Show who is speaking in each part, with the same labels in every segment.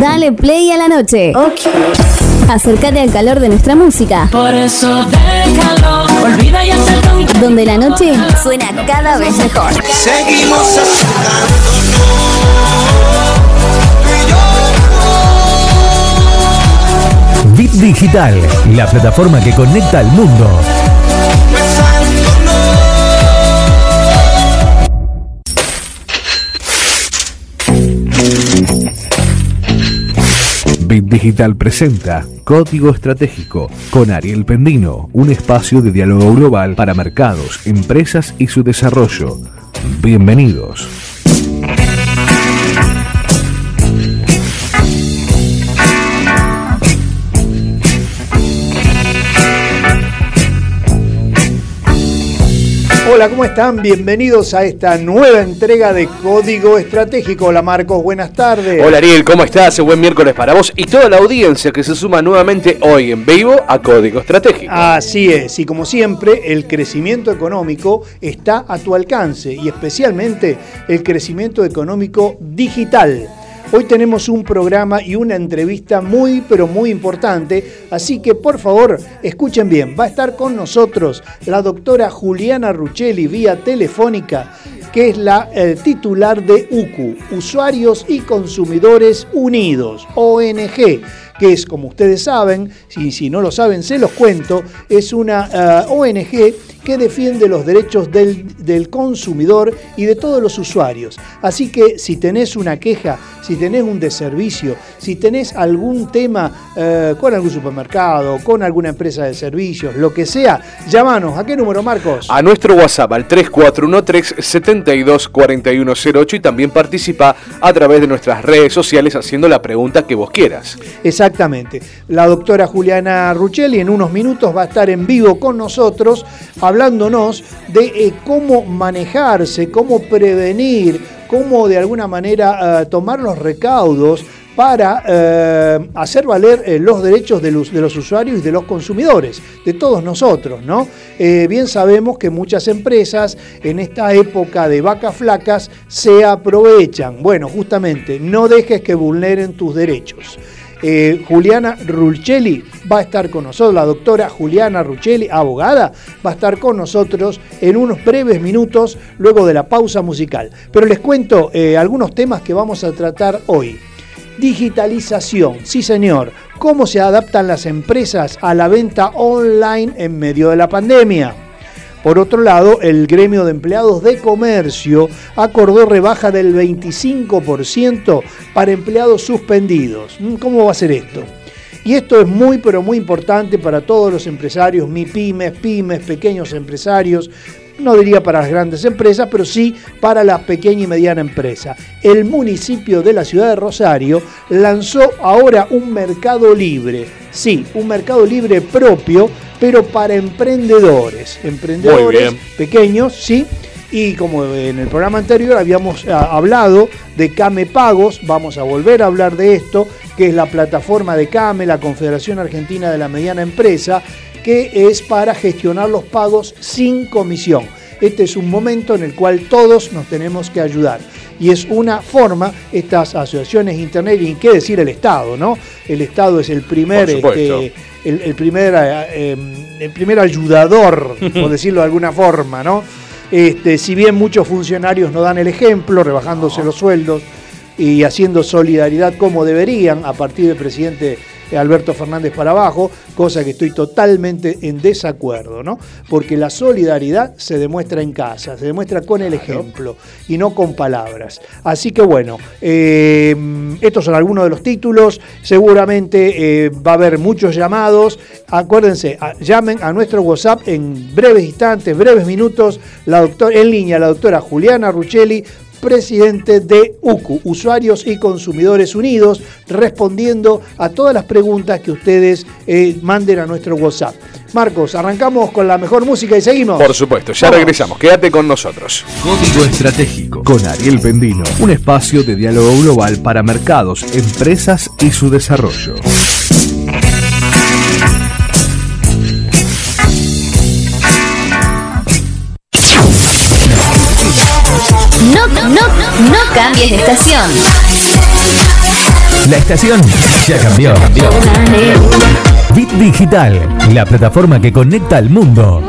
Speaker 1: Dale play a la noche. Acércate al calor de nuestra música.
Speaker 2: Por eso déjalo, olvida y acepta
Speaker 1: Donde la noche suena cada vez mejor.
Speaker 3: Seguimos
Speaker 4: Bit Digital, la plataforma que conecta al mundo. Bit Digital presenta Código Estratégico con Ariel Pendino, un espacio de diálogo global para mercados, empresas y su desarrollo. Bienvenidos.
Speaker 5: Hola, ¿cómo están? Bienvenidos a esta nueva entrega de Código Estratégico. Hola Marcos, buenas tardes.
Speaker 6: Hola Ariel, ¿cómo estás? Buen miércoles para vos y toda la audiencia que se suma nuevamente hoy en vivo a Código Estratégico.
Speaker 5: Así es, y como siempre, el crecimiento económico está a tu alcance y especialmente el crecimiento económico digital. Hoy tenemos un programa y una entrevista muy, pero muy importante, así que por favor escuchen bien, va a estar con nosotros la doctora Juliana Ruccelli vía telefónica, que es la eh, titular de UCU, Usuarios y Consumidores Unidos, ONG que es, como ustedes saben, si, si no lo saben, se los cuento, es una eh, ONG que defiende los derechos del, del consumidor y de todos los usuarios. Así que si tenés una queja, si tenés un deservicio, si tenés algún tema eh, con algún supermercado, con alguna empresa de servicios, lo que sea, llámanos. ¿A qué número, Marcos?
Speaker 6: A nuestro WhatsApp al 3413-724108 y también participa a través de nuestras redes sociales haciendo la pregunta que vos quieras.
Speaker 5: Exactamente. La doctora Juliana Ruccelli en unos minutos va a estar en vivo con nosotros hablándonos de eh, cómo manejarse, cómo prevenir, cómo de alguna manera eh, tomar los recaudos para eh, hacer valer los derechos de los, usuarios y de los consumidores, de todos nosotros, ¿no? Bien sabemos que muchas empresas en esta época de vacas flacas se aprovechan. Bueno, justamente, no dejes que vulneren tus derechos. Eh, Juliana Ruccelli va a estar con nosotros, la doctora Juliana Ruccelli, abogada, va a estar con nosotros en unos breves minutos luego de la pausa musical. Pero les cuento eh, algunos temas que vamos a tratar hoy. Digitalización, sí señor. ¿Cómo se adaptan las empresas a la venta online en medio de la pandemia? Por otro lado, el gremio de empleados de comercio acordó rebaja del 25% para empleados suspendidos. ¿Cómo va a ser esto? Y esto es muy, pero muy importante para todos los empresarios, MIPIMES, pymes, pequeños empresarios, no diría para las grandes empresas, pero sí para la pequeña y mediana empresa. El municipio de la ciudad de Rosario lanzó ahora un mercado libre, sí, un mercado libre propio, pero para emprendedores, emprendedores pequeños, sí. Y como en el programa anterior habíamos hablado de Came Pagos, vamos a volver a hablar de esto, que es la plataforma de Came, la Confederación Argentina de la Mediana Empresa, que es para gestionar los pagos sin comisión. Este es un momento en el cual todos nos tenemos que ayudar. Y es una forma, estas asociaciones internet, y qué decir el Estado, ¿no? El Estado es el primer, este, el, el, primer, eh, el primer ayudador, por decirlo de alguna forma, ¿no? Este, si bien muchos funcionarios no dan el ejemplo, rebajándose los sueldos y haciendo solidaridad como deberían a partir del presidente Alberto Fernández para abajo, cosa que estoy totalmente en desacuerdo, ¿no? Porque la solidaridad se demuestra en casa, se demuestra con el ejemplo y no con palabras. Así que bueno, eh, estos son algunos de los títulos, seguramente eh, va a haber muchos llamados, acuérdense, a, llamen a nuestro WhatsApp en breves instantes, breves minutos, la doctora, en línea la doctora Juliana Ruccelli presidente de UCU, Usuarios y Consumidores Unidos, respondiendo a todas las preguntas que ustedes eh, manden a nuestro WhatsApp. Marcos, arrancamos con la mejor música y seguimos.
Speaker 6: Por supuesto, ya Vamos. regresamos. Quédate con nosotros.
Speaker 4: Código Estratégico con Ariel Pendino, un espacio de diálogo global para mercados, empresas y su desarrollo.
Speaker 1: Cambies de estación.
Speaker 7: La estación ya cambió. Bit Digital, la plataforma que conecta al mundo.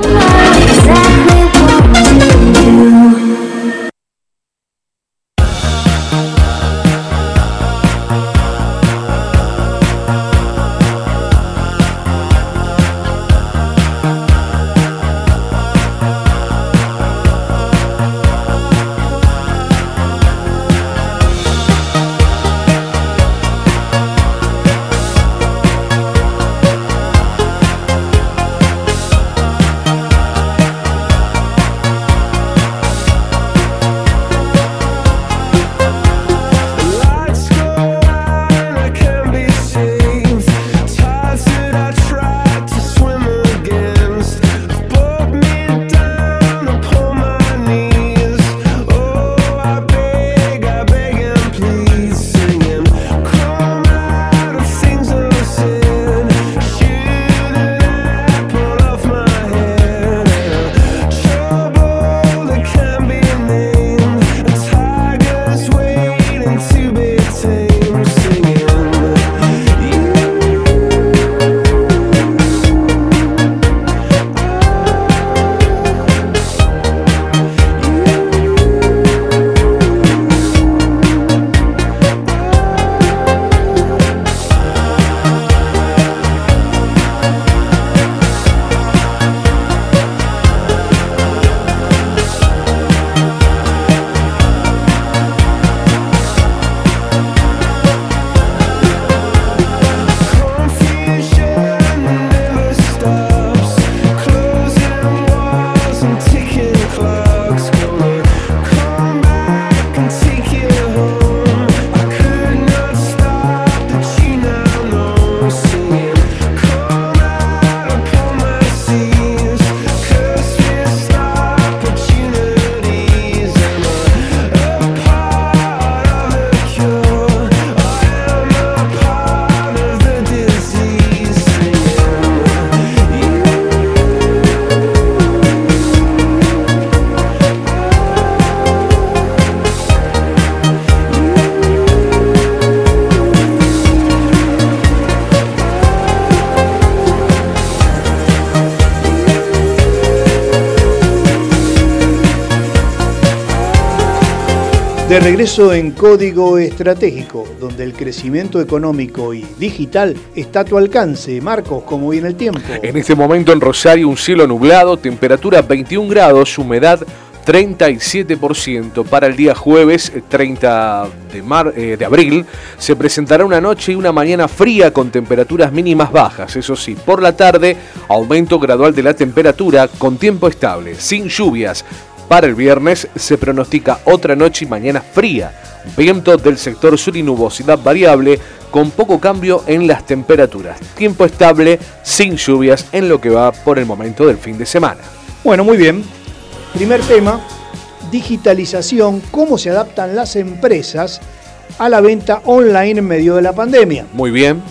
Speaker 5: De regreso en Código Estratégico, donde el crecimiento económico y digital está a tu alcance. Marcos, ¿cómo viene el tiempo?
Speaker 6: En este momento en Rosario un cielo nublado, temperatura 21 grados, humedad 37%. Para el día jueves 30 de, mar, eh, de abril se presentará una noche y una mañana fría con temperaturas mínimas bajas. Eso sí, por la tarde aumento gradual de la temperatura con tiempo estable, sin lluvias. Para el viernes se pronostica otra noche y mañana fría. Viento del sector sur y nubosidad variable con poco cambio en las temperaturas. Tiempo estable, sin lluvias en lo que va por el momento del fin de semana.
Speaker 5: Bueno, muy bien. Primer tema, digitalización, cómo se adaptan las empresas a la venta online en medio de la pandemia.
Speaker 6: Muy bien.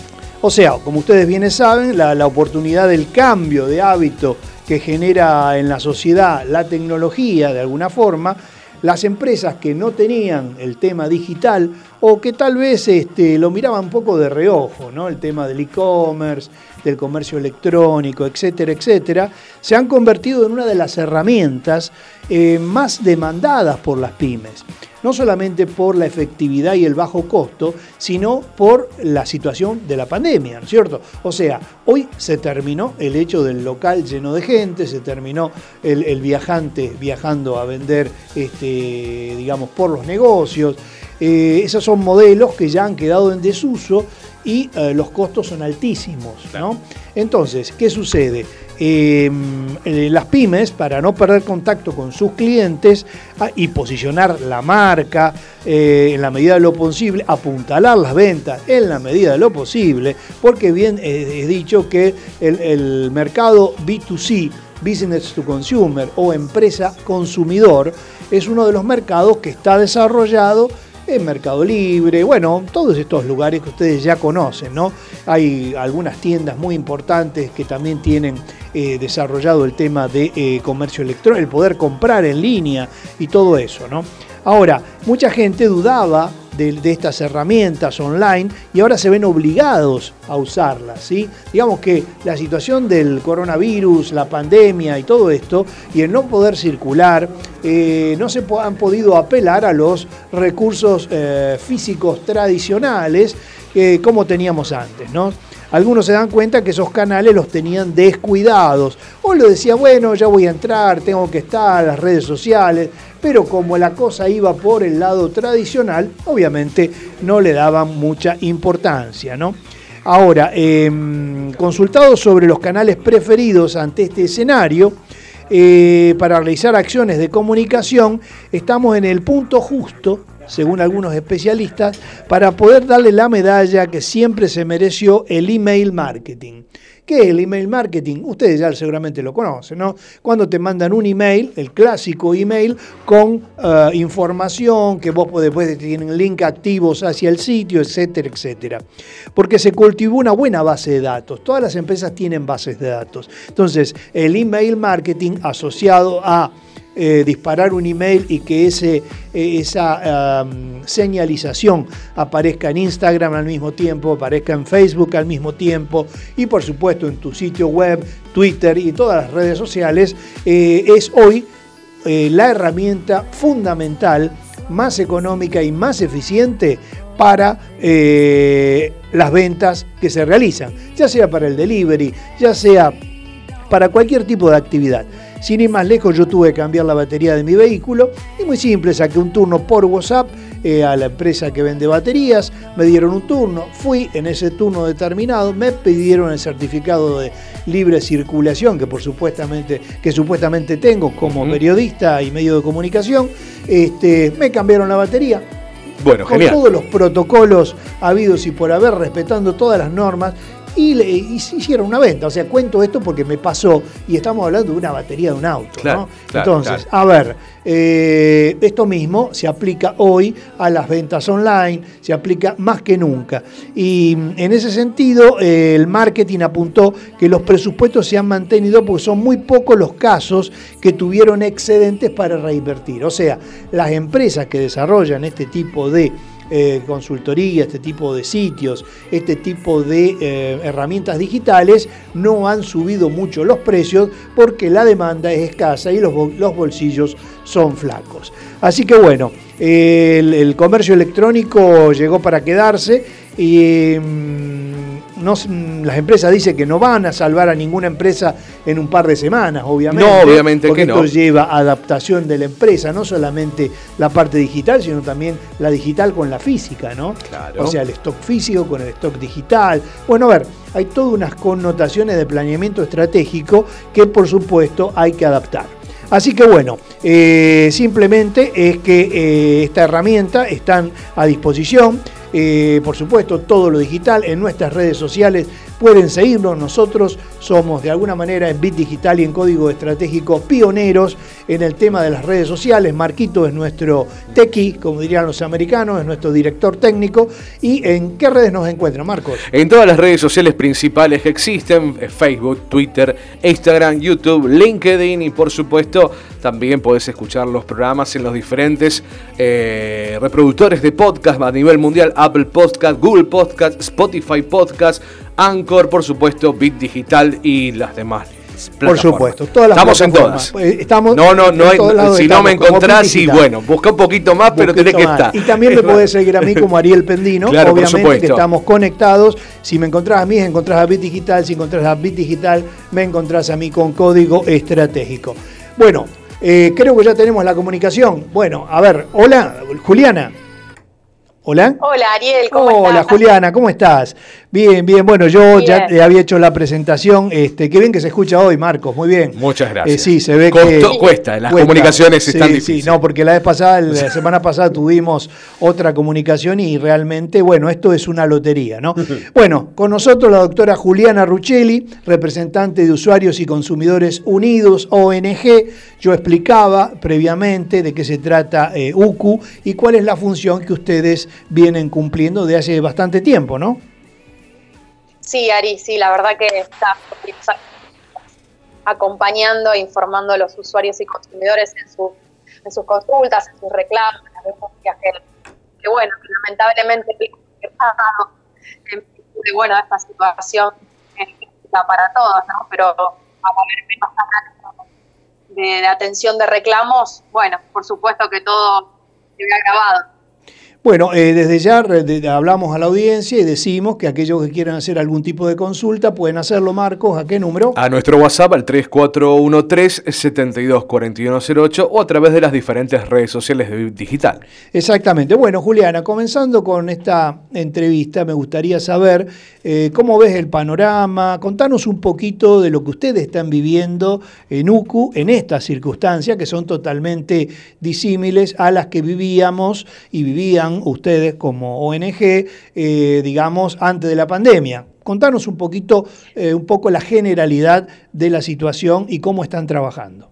Speaker 5: O sea, como ustedes bien saben, la, la oportunidad del cambio de hábito que genera en la sociedad la tecnología de alguna forma, las empresas que no tenían el tema digital o que tal vez este, lo miraban un poco de reojo, ¿no? el tema del e-commerce, del comercio electrónico, etcétera, etcétera, se han convertido en una de las herramientas eh, más demandadas por las pymes no solamente por la efectividad y el bajo costo, sino por la situación de la pandemia, ¿no es cierto? O sea, hoy se terminó el hecho del local lleno de gente, se terminó el, viajante viajando a vender, este, digamos, por los negocios. Eh, esos son modelos que ya han quedado en desuso y eh, los costos son altísimos, ¿no? Entonces, ¿qué sucede? Em, eh, las pymes, para no perder contacto con sus clientes ah, y posicionar la marca eh, en la medida de lo posible, apuntalar las ventas en la medida de lo posible, porque bien he dicho que el, el mercado B2C, Business to Consumer o empresa consumidor, es uno de los mercados que está desarrollado en Mercado Libre, bueno, todos estos lugares que ustedes ya conocen, ¿no? Hay algunas tiendas muy importantes que también tienen eh, desarrollado el tema de eh, comercio electrónico, el poder comprar en línea y todo eso, ¿no? Ahora, mucha gente dudaba de, estas herramientas online y ahora se ven obligados a usarlas. ¿sí? Digamos que la situación del coronavirus, la pandemia y todo esto, y el no poder circular, eh, no se han podido apelar a los recursos eh, físicos tradicionales eh, como teníamos antes. ¿no? Algunos se dan cuenta que esos canales los tenían descuidados. O lo decía, bueno, ya voy a entrar, tengo que estar, las redes sociales. Pero como la cosa iba por el lado tradicional, obviamente no le daban mucha importancia, ¿no? Ahora, eh, consultados sobre los canales preferidos ante este escenario, eh, para realizar acciones de comunicación, estamos en el punto justo, según algunos especialistas, para poder darle la medalla que siempre se mereció el email marketing. ¿Qué es el email marketing? Ustedes ya seguramente lo conocen, ¿no? Cuando te mandan un email, el clásico email, con eh, información que vos después tienen link activos hacia el sitio, etcétera, etcétera. Porque se cultivó una buena base de datos. Todas las empresas tienen bases de datos. Entonces, el email marketing asociado a eh, disparar un email y que ese, eh, esa señalización aparezca en Instagram al mismo tiempo, aparezca en Facebook al mismo tiempo y por supuesto en tu sitio web, Twitter y todas las redes sociales, eh, es hoy la herramienta fundamental, más económica y más eficiente para las ventas que se realizan, ya sea para el delivery, ya sea para cualquier tipo de actividad. Sin ir más lejos, yo tuve que cambiar la batería de mi vehículo y muy simple, saqué un turno por WhatsApp eh, a la empresa que vende baterías, me dieron un turno, fui en ese turno determinado, me pidieron el certificado de libre circulación que por supuestamente que supuestamente tengo como periodista y medio de comunicación, este, me cambiaron la batería,
Speaker 6: Bueno,
Speaker 5: con
Speaker 6: genial.
Speaker 5: todos los protocolos habidos y por haber, respetando todas las normas, y, le, hicieron una venta. O sea, cuento esto porque me pasó y estamos hablando de una batería de un auto.
Speaker 6: Claro,
Speaker 5: ¿no?
Speaker 6: claro,
Speaker 5: Entonces, a ver, eh, esto mismo se aplica hoy a las ventas online, se aplica más que nunca. Y mm, en ese sentido, eh, el marketing apuntó que los presupuestos se han mantenido porque son muy pocos los casos que tuvieron excedentes para reinvertir. O sea, las empresas que desarrollan este tipo de eh, consultoría, este tipo de sitios, este tipo de eh, herramientas digitales, no han subido mucho los precios porque la demanda es escasa y los, los bolsillos son flacos. Así que bueno, el, el comercio electrónico llegó para quedarse y mm, no, mm, las empresas dicen que no van a salvar a ninguna empresa en un par de semanas, obviamente.
Speaker 6: No, obviamente
Speaker 5: porque
Speaker 6: que
Speaker 5: esto
Speaker 6: no.
Speaker 5: lleva adaptación de la empresa, no solamente la parte digital, sino también la digital con la física, ¿no?
Speaker 6: Claro.
Speaker 5: O sea, el stock físico con el stock digital. Bueno, a ver, hay todas unas connotaciones de planeamiento estratégico que por supuesto hay que adaptar. Así que bueno, eh, simplemente es que eh, esta herramienta están a disposición. Eh, por supuesto, todo lo digital en nuestras redes sociales pueden seguirnos. Nosotros somos de alguna manera en Bit Digital y en Código Estratégico pioneros en el tema de las redes sociales. Marquito es nuestro tequi, como dirían los americanos, es nuestro director técnico. ¿Y en qué redes nos encuentran, Marcos?
Speaker 6: En todas las redes sociales principales que existen, eh, Facebook, Twitter, Instagram, YouTube, LinkedIn y por supuesto también podés escuchar los programas en los diferentes eh, reproductores de podcast a nivel mundial, Apple Podcast, Google Podcast, Spotify Podcast, Anchor, por supuesto, Bit Digital y las demás.
Speaker 5: Por supuesto, todas las
Speaker 6: Estamos en todas.
Speaker 5: Eh, Estamos
Speaker 6: no, no, no,
Speaker 5: en
Speaker 6: si no me encontrás, sí, bueno, busca un poquito más, pero tenés que
Speaker 5: más.
Speaker 6: estar.
Speaker 5: Y también me podés seguir a mí como Ariel Pendino,
Speaker 6: Claro, por
Speaker 5: obviamente que
Speaker 6: supuesto.
Speaker 5: estamos conectados. Si me encontrás a mí, encontrás a Bit Digital. Si encontrás a Bit Digital, me encontrás a mí con código estratégico. Bueno, eh, creo que ya tenemos la comunicación. Bueno, a ver, hola, Juliana. Hola.
Speaker 8: Hola Ariel, ¿cómo
Speaker 5: Hola
Speaker 8: estás?
Speaker 5: Juliana, ¿cómo estás? Bien, bien, bueno, yo ya te había hecho la presentación, este, qué bien que se escucha hoy, Marcos, muy bien.
Speaker 6: Muchas gracias.
Speaker 5: Eh, sí, se ve
Speaker 6: Costó-
Speaker 5: que...
Speaker 6: cuesta, las comunicaciones
Speaker 5: Sí,
Speaker 6: están
Speaker 5: sí,
Speaker 6: difíciles.
Speaker 5: no, porque la vez pasada, la semana pasada tuvimos otra comunicación y realmente, bueno, esto es una lotería, ¿no? bueno, con nosotros la doctora Juliana Ruccelli, representante de Usuarios y Consumidores Unidos, ONG. Yo explicaba previamente de qué se trata eh, UCU y cuál es la función que ustedes vienen cumpliendo de hace bastante tiempo, ¿no?
Speaker 8: Sí, Ari, sí, la verdad que está acompañando e informando a los usuarios y consumidores en, su- en sus consultas, en sus reclamos, denuncias que, que, bueno, que lamentablemente de, bueno, esta situación para todos, ¿no? Pero a poner menos de atención de reclamos, bueno, por supuesto que todo se ve agravado.
Speaker 5: Bueno, eh, desde ya hablamos a la audiencia y decimos que aquellos que quieran hacer algún tipo de consulta pueden hacerlo, Marcos, ¿a qué número?
Speaker 6: A nuestro WhatsApp al 3413-724108 o a través de las diferentes redes sociales de Digital.
Speaker 5: Exactamente. Bueno, Juliana, comenzando con esta entrevista, me gustaría saber eh, cómo ves el panorama, contanos un poquito de lo que ustedes están viviendo en UCU en estas circunstancias que son totalmente disímiles a las que vivíamos y vivían ustedes como ONG, eh, digamos, antes de la pandemia. Contanos un poquito, eh, un poco la generalidad de la situación y cómo están trabajando.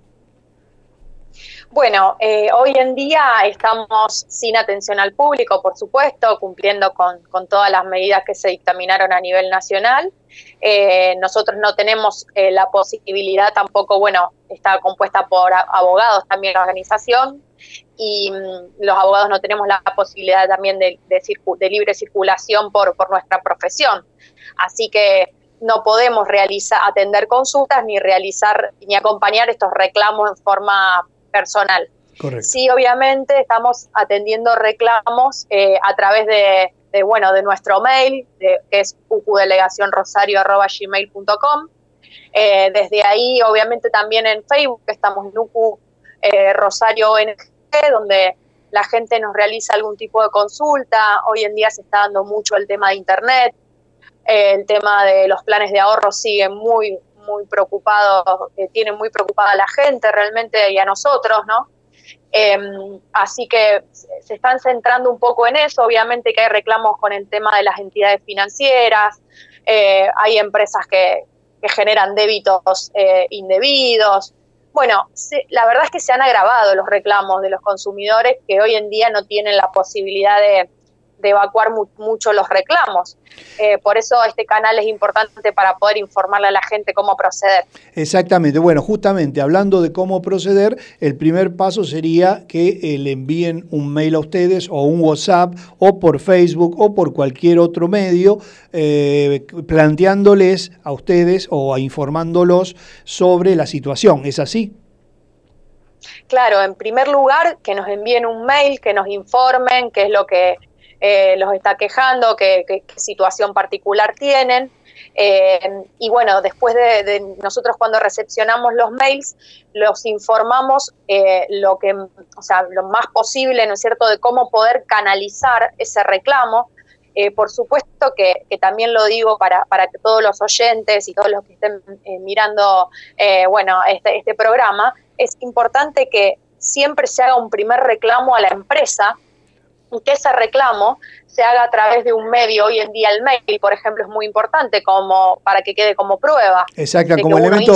Speaker 8: Bueno, eh, hoy en día estamos sin atención al público, por supuesto, cumpliendo con, todas las medidas que se dictaminaron a nivel nacional. nosotros no tenemos la posibilidad tampoco, bueno, está compuesta por abogados también la organización, y mm, los abogados no tenemos la posibilidad también de, de, libre circulación por, por nuestra profesión. Así que no podemos realizar, atender consultas ni realizar ni acompañar estos reclamos en forma personal. Sí, obviamente estamos atendiendo reclamos eh, a través de, bueno, de nuestro mail, que es ucudelegacionrosario.gmail.com. Eh, desde ahí, obviamente, también en Facebook, estamos en UCU eh, Rosario ONG, donde la gente nos realiza algún tipo de consulta. Hoy en día se está dando mucho el tema de Internet, el tema de los planes de ahorro sigue muy, muy preocupado, eh, tiene muy preocupada a la gente realmente y a nosotros, ¿no? Em, así que se están centrando un poco en eso, obviamente que hay reclamos con el tema de las entidades financieras, eh, hay empresas que, generan débitos eh, indebidos, bueno, la verdad es que se han agravado los reclamos de los consumidores que hoy en día no tienen la posibilidad de, evacuar mucho los reclamos. Eh, por eso este canal es importante para poder informarle a la gente cómo proceder.
Speaker 5: Exactamente. Bueno, justamente hablando de cómo proceder, el primer paso sería que eh, le envíen un mail a ustedes o un WhatsApp o por Facebook o por cualquier otro medio eh, planteándoles a ustedes o informándolos sobre la situación. ¿Es así?
Speaker 8: Claro, en primer lugar, que nos envíen un mail, que nos informen qué es lo que eh, los está quejando, qué, situación particular tienen. Eh, y bueno, después de, nosotros cuando recepcionamos los mails, los informamos eh, lo que, o sea, lo más posible, ¿no es cierto?, de cómo poder canalizar ese reclamo. por supuesto que, también lo digo para, para, que todos los oyentes y todos los que estén mirando, bueno, este, este programa, es importante que siempre se haga un primer reclamo a la empresa y que ese reclamo se haga a través de un medio. Hoy en día el mail, por ejemplo, es muy importante como para que quede como prueba.
Speaker 5: Exacto, como elemento,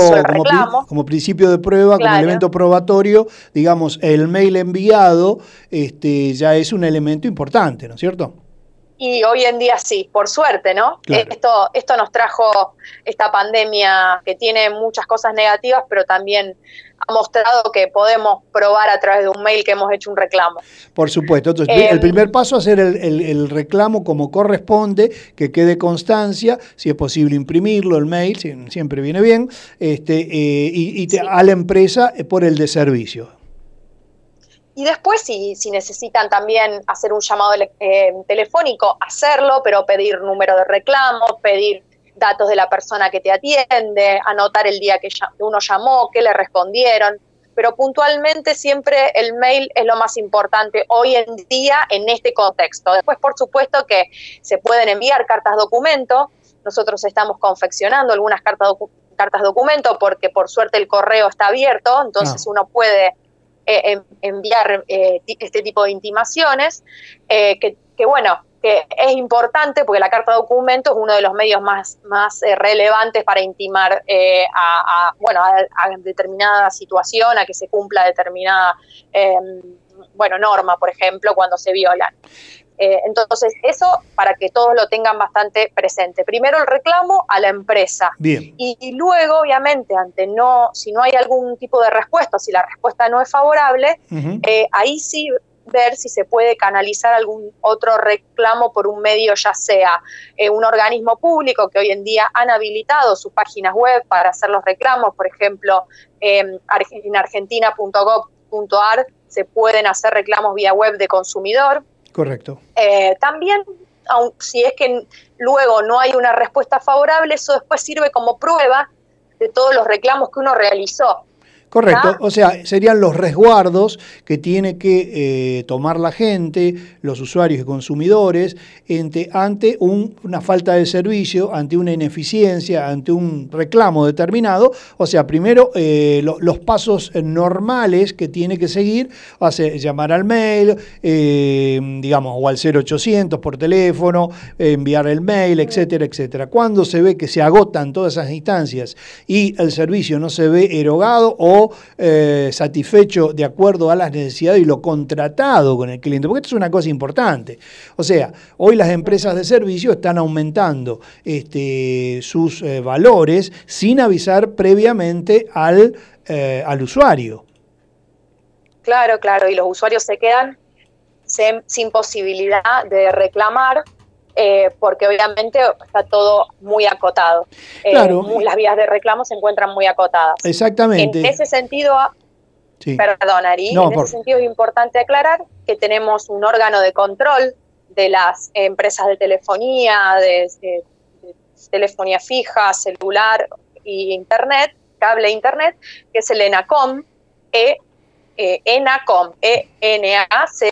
Speaker 5: como, principio de prueba, como elemento probatorio, digamos, el mail enviado este, ya es un elemento importante, ¿no es cierto?
Speaker 8: Y hoy en día sí, por suerte, ¿no? Esto, esto nos trajo esta pandemia que tiene muchas cosas negativas, pero también ha mostrado que podemos probar a través de un mail que hemos hecho un reclamo.
Speaker 5: Por supuesto. Entonces, el em, primer paso es hacer el, reclamo como corresponde, que quede constancia, si es posible imprimirlo, el mail, siempre viene bien, este, eh, y, a la empresa por el de servicio.
Speaker 8: Y después, si, si, necesitan también hacer un llamado eh, telefónico, hacerlo, pero pedir número de reclamo, pedir datos de la persona que te atiende, anotar el día que uno llamó, qué le respondieron, pero puntualmente siempre el mail es lo más importante hoy en día en este contexto. Después, por supuesto que se pueden enviar cartas documento, nosotros estamos confeccionando algunas cartas, cartas documento porque por suerte el correo está abierto, entonces uno puede eh, enviar eh, este tipo de intimaciones, eh, que, que bueno, que es importante porque la carta de documento es uno de los medios más, más eh, relevantes para intimar eh, a, bueno, a, determinada situación, a que se cumpla determinada em, bueno, norma, por ejemplo, cuando se violan. Eh, entonces, eso para que todos lo tengan bastante presente. Primero el reclamo a la empresa.
Speaker 5: Bien.
Speaker 8: Y, luego, obviamente, ante no, si no hay algún tipo de respuesta, si la respuesta no es favorable, ahí sí ver si se puede canalizar algún otro reclamo por un medio, ya sea eh, un organismo público que hoy en día han habilitado sus páginas web para hacer los reclamos, por ejemplo, en argentina.gov.ar se pueden hacer reclamos vía web de consumidor.
Speaker 5: Correcto.
Speaker 8: Eh, también, aun, si es que luego no hay una respuesta favorable, eso después sirve como prueba de todos los reclamos que uno realizó.
Speaker 5: Correcto, o sea, serían los resguardos que tiene que eh, tomar la gente, los usuarios y consumidores, ante, ante una falta de servicio, ante una ineficiencia, ante un reclamo determinado. O sea, primero eh, los pasos normales que tiene que seguir, hace llamar al mail, eh, digamos, o al 0800 por teléfono, enviar el mail, etcétera, etcétera. Cuando se ve que se agotan todas esas instancias y el servicio no se ve erogado o eh, satisfecho de acuerdo a las necesidades y lo contratado con el cliente, porque esto es una cosa importante. O sea, hoy las empresas de servicio están aumentando este, sus eh, valores sin avisar previamente al, eh, al usuario.
Speaker 8: Claro, claro, y los usuarios se quedan sin posibilidad de reclamar eh, porque obviamente está todo muy acotado. Eh, las vías de reclamo se encuentran muy acotadas.
Speaker 5: Exactamente.
Speaker 8: En ese sentido, perdón Ari, en ese sentido es importante aclarar que tenemos un órgano de control de las empresas de telefonía, de, telefonía fija, celular y internet, cable e internet, que es el ENACOM, e, eh, ENACOM, E-N-A-C-O-M,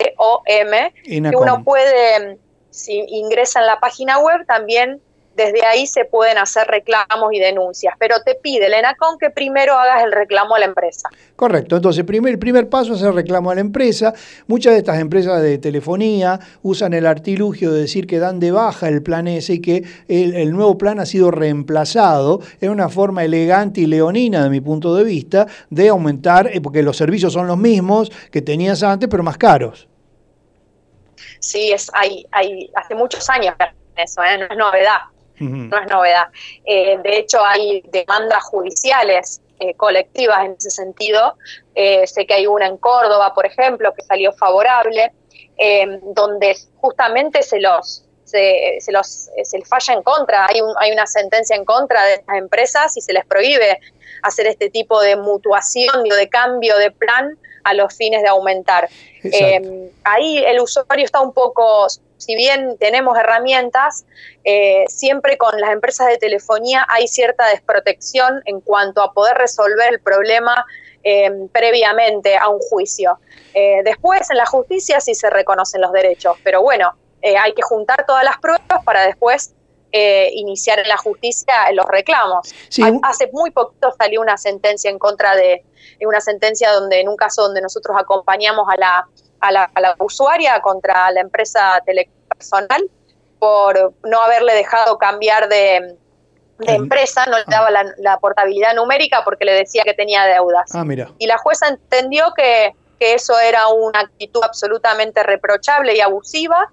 Speaker 8: que uno puede si ingresa en la página web, también desde ahí se pueden hacer reclamos y denuncias, pero te pide el ENACON que primero hagas el reclamo a la empresa.
Speaker 5: Correcto, entonces primer, el primer paso es el reclamo a la empresa. Muchas de estas empresas de telefonía usan el artilugio de decir que dan de baja el plan ese y que el, nuevo plan ha sido reemplazado en una forma elegante y leonina, de mi punto de vista, de aumentar, eh, porque los servicios son los mismos que tenías antes, pero más caros.
Speaker 8: Sí, es, hay, hay hace muchos años eso, ¿eh? no es novedad. No es novedad. Eh, de hecho, hay demandas judiciales eh, colectivas en ese sentido. sé que hay una en Córdoba, por ejemplo, que salió favorable, donde justamente se los se, se, los, se les falla en contra, hay, un, hay una sentencia en contra de estas empresas y se les prohíbe hacer este tipo de mutuación o de cambio de plan a los fines de aumentar. Eh, ahí el usuario está un poco, si bien tenemos herramientas, eh, siempre con las empresas de telefonía hay cierta desprotección en cuanto a poder resolver el problema eh, previamente a un juicio. después en la justicia sí se reconocen los derechos, pero bueno, hay que juntar todas las pruebas para después iniciar en la justicia los reclamos. Hace muy poquito salió una sentencia en contra de, en una sentencia donde en un caso donde nosotros acompañamos a la, a la, a la usuaria contra la empresa telepersonal por no haberle dejado cambiar de, empresa, no le ah. daba la, portabilidad numérica porque le decía que tenía deudas.
Speaker 5: Ah, mira.
Speaker 8: Y la jueza entendió que, que eso era una actitud absolutamente reprochable y abusiva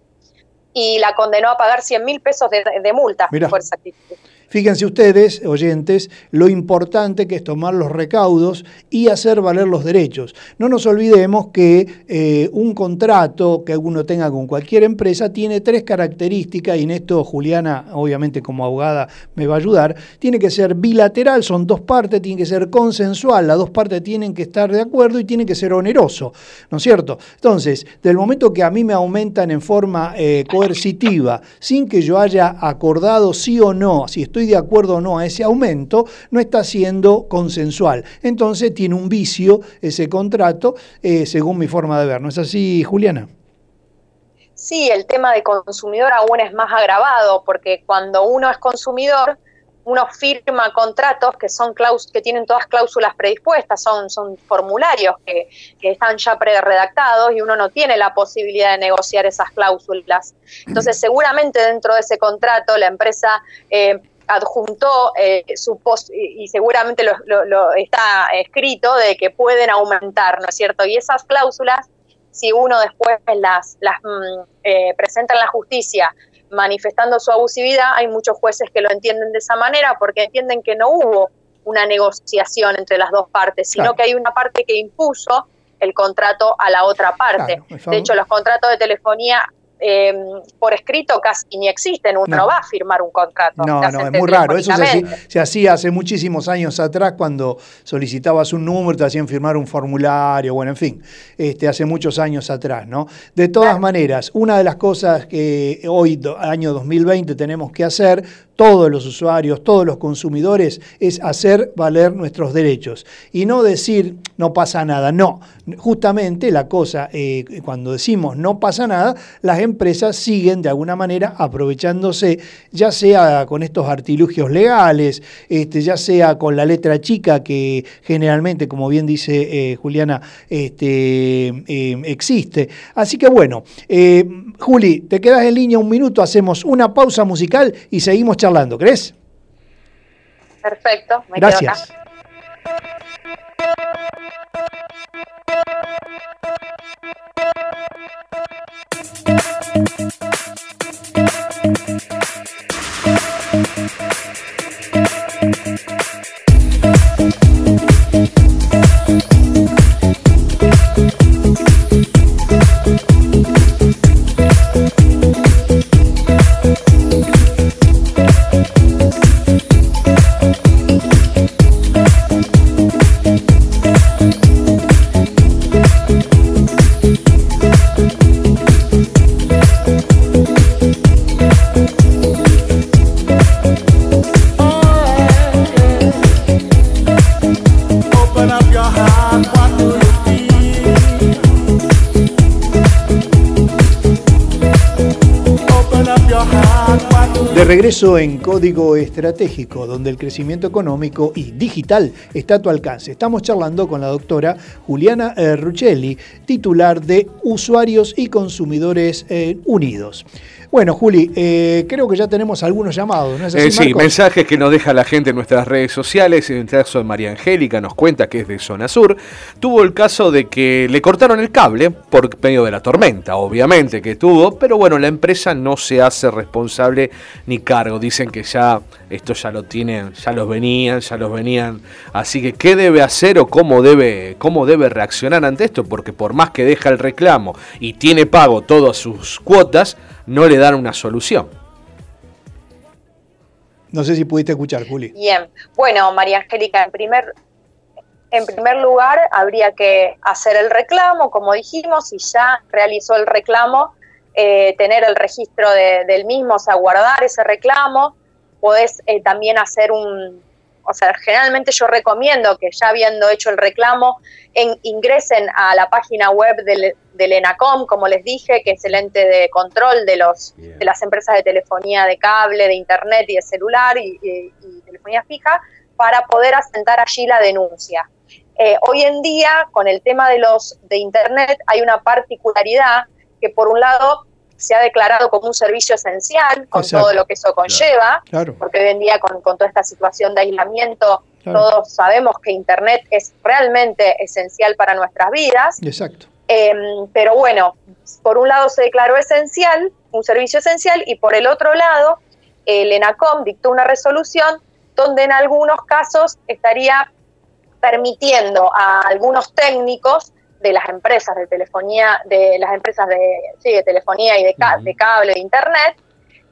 Speaker 8: y la condenó a pagar 100 mil pesos de, de multa por esa actitud.
Speaker 5: Fíjense ustedes, oyentes, lo importante que es tomar los recaudos y hacer valer los derechos. No nos olvidemos que eh, un contrato que uno tenga con cualquier empresa tiene tres características, y en esto Juliana, obviamente como abogada, me va a ayudar. Tiene que ser bilateral, son dos partes, tiene que ser consensual, las dos partes tienen que estar de acuerdo y tiene que ser oneroso, ¿no es cierto? Entonces, del momento que a mí me aumentan en forma eh, coercitiva, sin que yo haya acordado sí o no, si estoy estoy de acuerdo o no a ese aumento, no está siendo consensual. Entonces tiene un vicio ese contrato, eh, según mi forma de ver. ¿No es así, Juliana?
Speaker 8: Sí, el tema de consumidor aún es más agravado, porque cuando uno es consumidor, uno firma contratos que son que tienen todas cláusulas predispuestas, son, son formularios que, están ya pre-redactados y uno no tiene la posibilidad de negociar esas cláusulas. Entonces, seguramente dentro de ese contrato la empresa eh, adjuntó eh, su post, y, seguramente lo, está escrito de que pueden aumentar, ¿no es cierto? Y esas cláusulas, si uno después las, las mm, eh, presenta en la justicia manifestando su abusividad, hay muchos jueces que lo entienden de esa manera porque entienden que no hubo una negociación entre las dos partes, sino que hay una parte que impuso el contrato a la otra parte.
Speaker 5: Claro,
Speaker 8: de hecho, los contratos de telefonía eh, por escrito casi ni existen, uno
Speaker 5: No.
Speaker 8: va a firmar un contrato.
Speaker 5: No, no, es muy raro. Eso se, hacía-
Speaker 8: telefónicamente.
Speaker 5: se hacía hace muchísimos años atrás cuando solicitabas un número, te hacían firmar un formulario, bueno, en fin, este, hace muchos años atrás, ¿no? De todas
Speaker 8: Claro.
Speaker 5: maneras, una de las cosas que hoy, do- año 2020, tenemos que hacer, todos los usuarios, todos los consumidores, es hacer valer nuestros derechos. Y no decir, no pasa nada, no. Justamente la cosa, eh, cuando decimos no pasa nada, las empresas siguen de alguna manera aprovechándose, ya sea con estos artilugios legales, este, ya sea con la letra chica que generalmente, como bien dice eh, Juliana, este, eh, existe. Así que bueno, Juli, te quedas en línea un minuto, hacemos una pausa musical y seguimos charlando, ¿crees?
Speaker 8: Perfecto, me quedo acá.
Speaker 5: Regreso en Código Estratégico, donde el crecimiento económico y digital está a tu alcance. Estamos charlando con la doctora Juliana eh, Ruccelli, titular de Usuarios y Consumidores eh, Unidos. Bueno, Juli, eh, creo que ya tenemos algunos llamados, ¿no es así,
Speaker 6: Eh, sí, mensajes que nos deja la gente en nuestras redes sociales. En el caso de María Angélica nos cuenta que es de zona sur. Tuvo el caso de que le cortaron el cable por medio de la tormenta, obviamente que tuvo, pero bueno, la empresa no se hace responsable ni cargo. Dicen que ya esto ya lo tienen, ya los venían, ya los venían. Así que qué debe hacer o cómo debe, cómo debe reaccionar ante esto, porque por más que deja el reclamo y tiene pago todas sus cuotas, no le dan una solución.
Speaker 5: No sé si pudiste escuchar, Juli.
Speaker 8: Bien, bueno, María Angélica, en primer, en primer lugar habría que hacer el reclamo, como dijimos, si ya realizó el reclamo, eh, tener el registro de- del mismo, o sea, guardar ese reclamo, podés eh, también hacer un, o sea, generalmente yo recomiendo que ya habiendo hecho el reclamo, en- ingresen a la página web del, del ENACOM, como les dije, que es el ente de control de, los, de las empresas de telefonía de cable, de internet y de celular y, y- y telefonía fija, para poder asentar allí la denuncia. Eh, hoy en día, con el tema de los de internet, hay una particularidad que por un lado se ha declarado como un servicio esencial, con
Speaker 5: Exacto.
Speaker 8: todo lo que eso conlleva,
Speaker 5: Claro,
Speaker 8: porque hoy en día con, con toda esta situación de aislamiento,
Speaker 5: Claro.
Speaker 8: todos sabemos que Internet es realmente esencial para nuestras vidas,
Speaker 5: exacto.
Speaker 8: Eh, pero bueno, por un lado se declaró esencial, un servicio esencial, y por el otro lado, el ENACOM dictó una resolución donde en algunos casos estaría permitiendo a algunos técnicos de las empresas de telefonía, de las empresas de, sí, de telefonía y de, ca- de cable, de internet,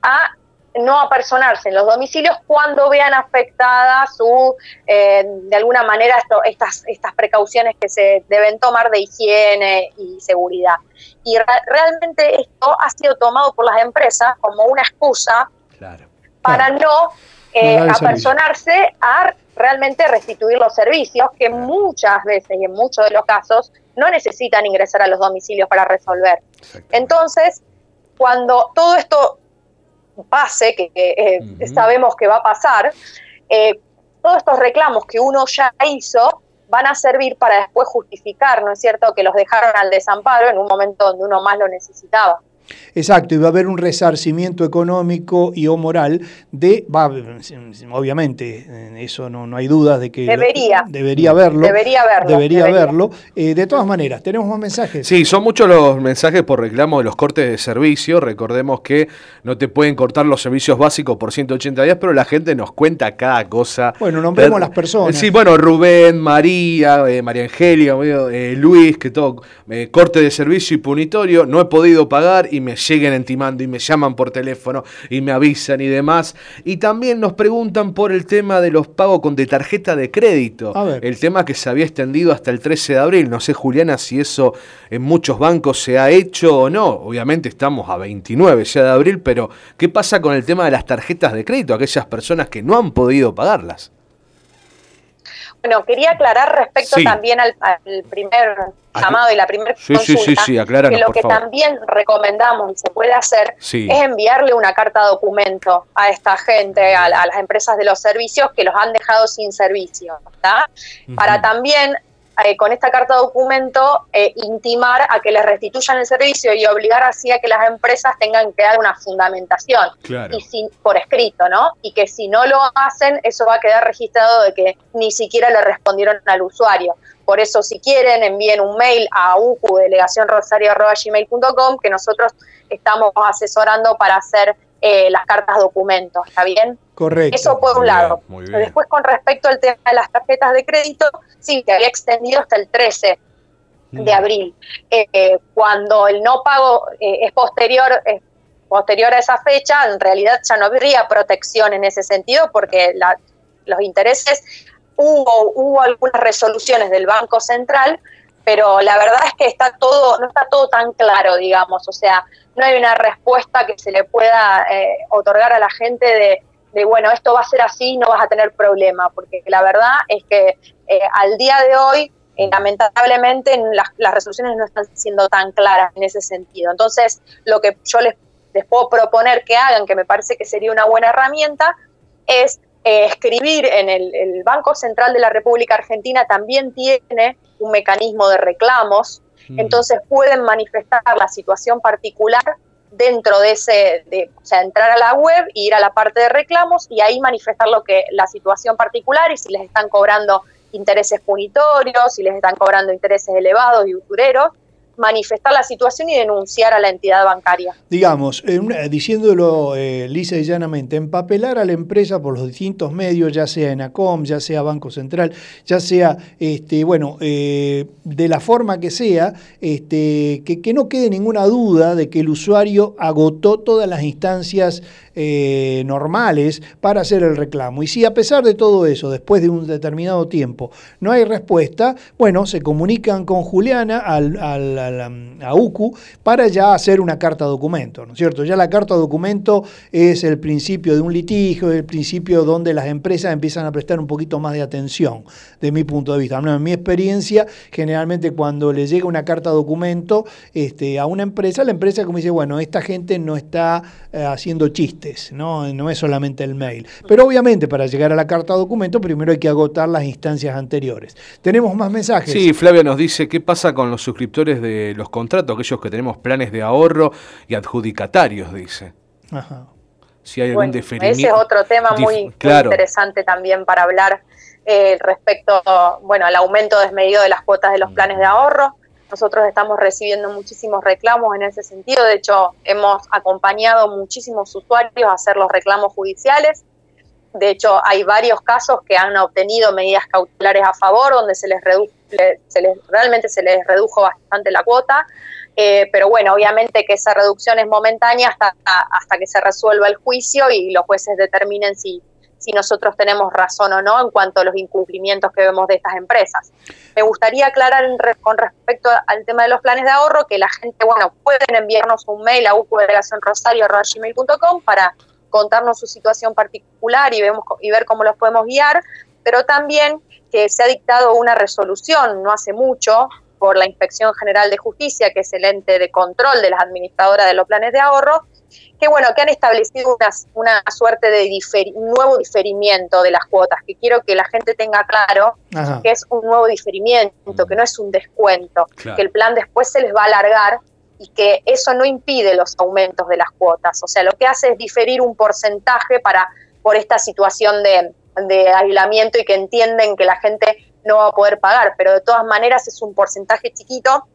Speaker 8: a no apersonarse en los domicilios cuando vean afectada su, eh, de alguna manera, esto- estas, estas precauciones que se deben tomar de higiene y seguridad. Y re- realmente esto ha sido tomado por las empresas como una excusa
Speaker 6: Claro.
Speaker 8: para
Speaker 5: Claro.
Speaker 8: no eh, apersonarse a realmente restituir los servicios que muchas veces y en muchos de los casos no necesitan ingresar a los domicilios para resolver. Entonces, cuando todo esto pase, que eh, sabemos que va a pasar, eh, todos estos reclamos que uno ya hizo van a servir para después justificar, ¿no es cierto?, que los dejaron al desamparo en un momento donde uno más lo necesitaba.
Speaker 5: Exacto, y va a haber un resarcimiento económico y o moral de, va, obviamente, en eso no, no hay dudas de que
Speaker 8: Debería.
Speaker 5: debería haberlo.
Speaker 8: Debería haberlo,
Speaker 5: Debería
Speaker 8: debería.
Speaker 5: haberlo. Eh, de todas maneras, tenemos más mensajes.
Speaker 6: Sí, son muchos los mensajes por reclamo de los cortes de servicio. Recordemos que no te pueden cortar los servicios básicos por 180 días, pero la gente nos cuenta cada cosa.
Speaker 5: Bueno, nombremos las personas.
Speaker 6: Sí, bueno, Rubén, María, eh, María Angélica, eh, Luis, que todo, eh, corte de servicio y punitorio, no he podido pagar y me siguen intimando y me llaman por teléfono y me avisan y demás. Y también nos preguntan por el tema de los pagos con de tarjeta de crédito. El tema que se había extendido hasta el 13 de abril. No sé, Juliana, si eso en muchos bancos se ha hecho o no. Obviamente estamos a 29 ya de abril, pero ¿qué pasa con el tema de las tarjetas de crédito? Aquellas personas que no han podido pagarlas.
Speaker 8: Bueno, quería aclarar respecto
Speaker 6: Sí.
Speaker 8: también al, al primer llamado y la primera
Speaker 6: Sí,
Speaker 8: consulta,
Speaker 6: sí,
Speaker 8: que lo que
Speaker 6: favor.
Speaker 8: también recomendamos y se puede hacer
Speaker 6: Sí.
Speaker 8: es enviarle una carta documento a esta gente, a, a las empresas de los servicios que los han dejado sin servicio, ¿tá? Para también eh, con esta carta documento eh, intimar a que les restituyan el servicio y obligar así a que las empresas tengan que dar una fundamentación
Speaker 6: Claro.
Speaker 8: y si, por escrito, ¿no? Y que si no lo hacen, eso va a quedar registrado de que ni siquiera le respondieron al usuario. Por eso, si quieren, envíen un mail a ucu, delegacionrosario.gmail.com, que nosotros estamos asesorando para hacer eh, las cartas documentos, ¿está bien?
Speaker 5: Correcto.
Speaker 8: Eso por un
Speaker 6: Muy
Speaker 8: lado.
Speaker 6: bien, muy bien.
Speaker 8: Después, con respecto al tema de las tarjetas de crédito, sí, se había extendido hasta el 13 de abril. Eh, eh, cuando el no pago eh, es posterior, es posterior a esa fecha, en realidad ya no habría protección en ese sentido porque la- los intereses, hubo, hubo algunas resoluciones del Banco Central, pero la verdad es que está todo, no está todo tan claro, digamos, o sea, no hay una respuesta que se le pueda eh, otorgar a la gente de, de, bueno, esto va a ser así, no vas a tener problema, porque la verdad es que eh, al día de hoy, eh, lamentablemente, las, las resoluciones no están siendo tan claras en ese sentido. Entonces, lo que yo les, les puedo proponer que hagan, que me parece que sería una buena herramienta, es eh, escribir en el, el Banco Central de la República Argentina también tiene un mecanismo de reclamos, entonces pueden manifestar la situación particular dentro de ese, de, o sea, entrar a la web, ir a la parte de reclamos y ahí manifestar lo que la situación particular y si les están cobrando intereses punitorios, si les están cobrando intereses elevados y usureros, manifestar la situación y denunciar a la entidad bancaria.
Speaker 5: digamos, diciéndolo eh, lisa y llanamente, empapelar a la empresa por los distintos medios, ya sea ENACOM, ya sea Banco Central, ya sea, este, bueno, eh, de la forma que sea, este, que no quede ninguna duda de que el usuario agotó todas las instancias eh, normales para hacer el reclamo. Y si a pesar de todo eso, después de un determinado tiempo, no hay respuesta, bueno, se comunican con Juliana al, al- a UCU para ya hacer una carta documento, ¿no es cierto? Ya la carta documento es el principio de un litigio, el principio donde las empresas empiezan a prestar un poquito más de atención, de mi punto de vista. En mi experiencia, generalmente cuando le llega una carta documento este, a una empresa, la empresa como dice, bueno, esta gente no está eh, haciendo chistes, ¿no? no es solamente el mail. Pero obviamente para llegar a la carta documento, primero hay que agotar las instancias anteriores. Tenemos más mensajes.
Speaker 6: Sí, Flavia nos dice, ¿qué pasa con los suscriptores de los contratos, aquellos que tenemos planes de ahorro y adjudicatarios, dice?
Speaker 5: Ajá.
Speaker 6: Si hay algún
Speaker 8: Bueno,
Speaker 6: diferimiento.
Speaker 8: ese es otro tema muy, interesante también para hablar eh, respecto bueno, al aumento desmedido de las cuotas de los planes de ahorro. Nosotros estamos recibiendo muchísimos reclamos en ese sentido. De hecho, hemos acompañado muchísimos usuarios a hacer los reclamos judiciales. De hecho, hay varios casos que han obtenido medidas cautelares a favor, donde se les realmente se les redujo bastante la cuota. Eh, pero bueno, obviamente que esa reducción es momentánea hasta, hasta que se resuelva el juicio y los jueces determinen si, si nosotros tenemos razón o no en cuanto a los incumplimientos que vemos de estas empresas. Me gustaría aclarar con respecto al tema de los planes de ahorro que la gente, bueno, pueden enviarnos un mail a ucudelegacionrosario.com para contarnos su situación particular y, vemos, y ver cómo los podemos guiar, pero también que se ha dictado una resolución no hace mucho por la Inspección General de Justicia, que es el ente de control de las administradoras de los planes de ahorro, que bueno, que han establecido una, una suerte de diferi- un nuevo diferimiento de las cuotas, que quiero que la gente tenga claro
Speaker 5: Ajá.
Speaker 8: que es un nuevo diferimiento, que no es un descuento,
Speaker 6: Claro.
Speaker 8: que el plan después se les va a alargar y que eso no impide los aumentos de las cuotas. O sea, lo que hace es diferir un porcentaje para por esta situación de, de aislamiento y que entienden que la gente no va a poder pagar, pero de todas maneras es un porcentaje chiquito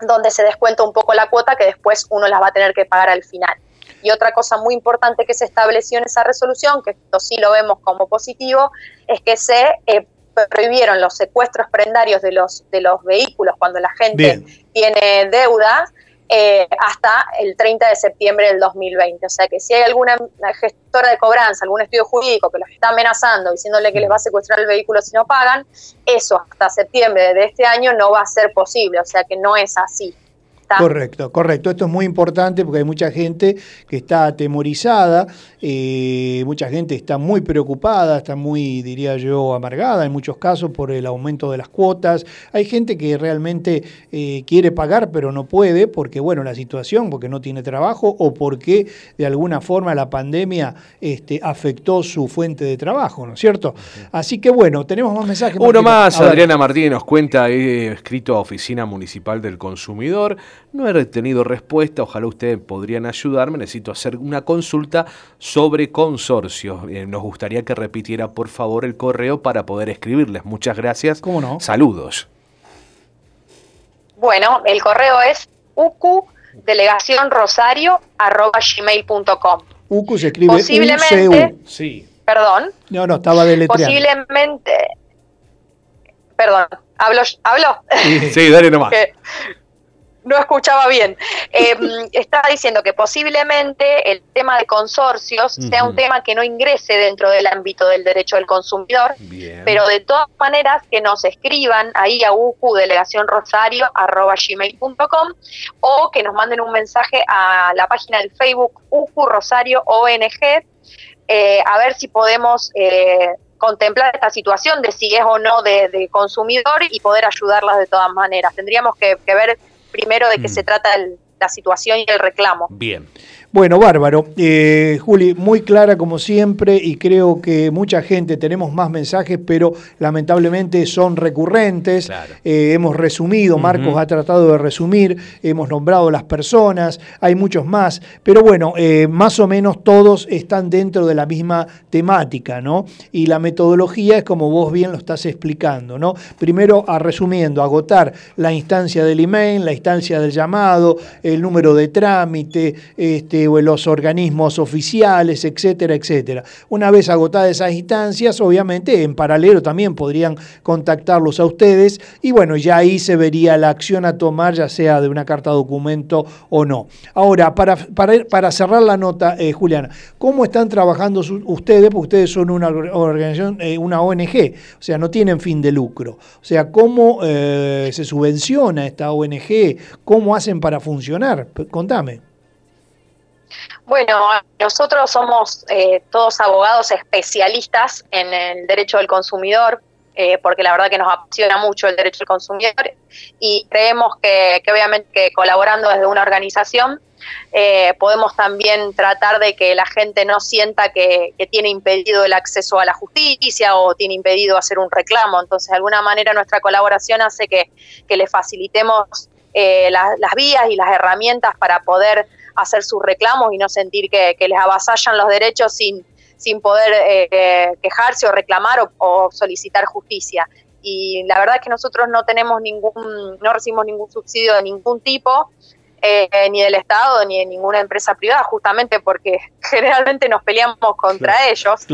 Speaker 8: donde se descuenta un poco la cuota que después uno las va a tener que pagar al final. Y otra cosa muy importante que se estableció en esa resolución, que esto sí lo vemos como positivo, es que se eh, prohibieron los secuestros prendarios de los, de los vehículos cuando la gente
Speaker 5: Bien.
Speaker 8: tiene deuda eh, hasta el 30 de septiembre del 2020. O sea que si hay alguna gestora de cobranza, algún estudio jurídico que los está amenazando, diciéndole que les va a secuestrar el vehículo si no pagan, eso hasta septiembre de este año no va a ser posible. O sea que no es así. ¿Está?
Speaker 5: Correcto, correcto. Esto es muy importante porque hay mucha gente que está atemorizada, eh, mucha gente está muy preocupada, está muy, diría yo, amargada en muchos casos por el aumento de las cuotas. Hay gente que realmente eh, quiere pagar pero no puede porque, bueno, la situación, porque no tiene trabajo o porque de alguna forma la pandemia este, afectó su fuente de trabajo, ¿no es cierto? Así que, bueno, tenemos más mensajes.
Speaker 6: Uno más. Adriana Martínez nos cuenta, he escrito a Oficina Municipal del Consumidor, no he tenido respuesta, ojalá ustedes podrían ayudarme, necesito hacer una consulta sobre consorcios. Eh, nos gustaría que repitiera por favor el correo para poder escribirles. Muchas gracias.
Speaker 5: ¿Cómo no?
Speaker 6: Saludos.
Speaker 8: Bueno, el correo es uqdelegacionrosario.gmail.com.
Speaker 5: UCU se escribe
Speaker 8: Posiblemente-
Speaker 5: UCU.
Speaker 6: Sí.
Speaker 8: Perdón,
Speaker 5: No, no, estaba deletreando.
Speaker 8: posiblemente... Perdón, ¿hablo? ¿hablo?
Speaker 6: Sí, dale nomás.
Speaker 8: que no escuchaba bien. Eh, estaba diciendo que posiblemente el tema de consorcios sea un tema que no ingrese dentro del ámbito del derecho del consumidor,
Speaker 6: Bien.
Speaker 8: pero de todas maneras que nos escriban ahí a uqdelegacionrosario.gmail.com o que nos manden un mensaje a la página del Facebook UQ Rosario ONG eh, a ver si podemos eh, contemplar esta situación de si es o no de, de consumidor y poder ayudarlas de todas maneras. Tendríamos que, que ver primero de qué
Speaker 6: Mm.
Speaker 8: se trata el- la situación y el reclamo.
Speaker 6: Bien.
Speaker 5: Bueno, bárbaro. Eh, Juli, muy clara como siempre y creo que mucha gente, tenemos más mensajes, pero lamentablemente son recurrentes.
Speaker 6: Claro.
Speaker 5: Eh, hemos resumido, Marcos ha tratado de resumir, hemos nombrado las personas, hay muchos más, pero bueno, eh, más o menos todos están dentro de la misma temática, ¿no? Y la metodología es como vos bien lo estás explicando, ¿no? Primero, a resumiendo, agotar la instancia del email, la instancia del llamado, el número de trámite, este, o los organismos oficiales, etcétera, etcétera. Una vez agotadas esas instancias, obviamente en paralelo también podrían contactarlos a ustedes y bueno, ya ahí se vería la acción a tomar, ya sea de una carta documento o no. Ahora, para, para, cerrar la nota, eh, Juliana, ¿cómo están trabajando ustedes? Porque ustedes son una or- organización, eh, una ONG, o sea, no tienen fin de lucro. O sea, ¿cómo eh, se subvenciona esta ONG? ¿Cómo hacen para funcionar? Contame.
Speaker 8: Bueno, nosotros somos eh, todos abogados especialistas en el derecho del consumidor, eh, porque la verdad que nos apasiona mucho el derecho del consumidor y creemos que, que obviamente que colaborando desde una organización eh, podemos también tratar de que la gente no sienta que, que tiene impedido el acceso a la justicia o tiene impedido hacer un reclamo. Entonces, de alguna manera nuestra colaboración hace que, que le facilitemos eh, la- las vías y las herramientas para poder hacer sus reclamos y no sentir que, les avasallan los derechos sin, sin poder eh, quejarse o reclamar o, o solicitar justicia. Y la verdad es que nosotros no tenemos ningún, no recibimos ningún subsidio de ningún tipo, eh, ni del Estado ni de ninguna empresa privada, justamente porque generalmente nos peleamos contra ellos.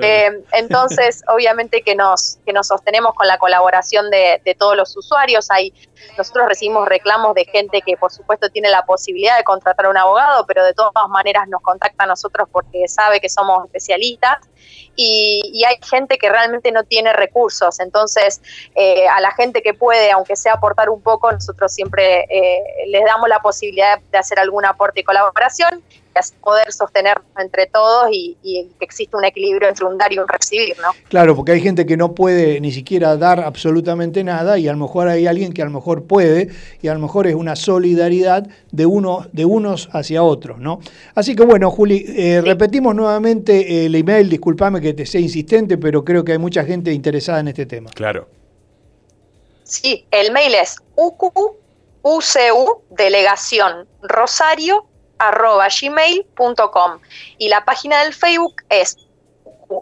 Speaker 8: Eh, entonces, obviamente que nos, que nos sostenemos con la colaboración de, de todos los usuarios. Hay, nosotros recibimos reclamos de gente que, por supuesto, tiene la posibilidad de contratar a un abogado, pero de todas maneras nos contacta a nosotros porque sabe que somos especialistas. Y, y hay gente que realmente no tiene recursos. Entonces, eh, a la gente que puede, aunque sea aportar un poco, nosotros siempre eh, les damos la posibilidad de hacer algún aporte y colaboración así poder sostenernos entre todos y, y que exista un equilibrio entre un dar y un recibir, ¿no?
Speaker 5: Claro, porque hay gente que no puede ni siquiera dar absolutamente nada y a lo mejor hay alguien que a lo mejor puede y a lo mejor es una solidaridad de, uno, de unos hacia otros, ¿no? Así que bueno, Juli, eh, repetimos nuevamente el email, discúlpame que te sea insistente, pero creo que hay mucha gente interesada en este tema.
Speaker 6: Claro.
Speaker 8: Sí, el mail es uq ucu delegación rosario arroba gmail.com y la página del Facebook es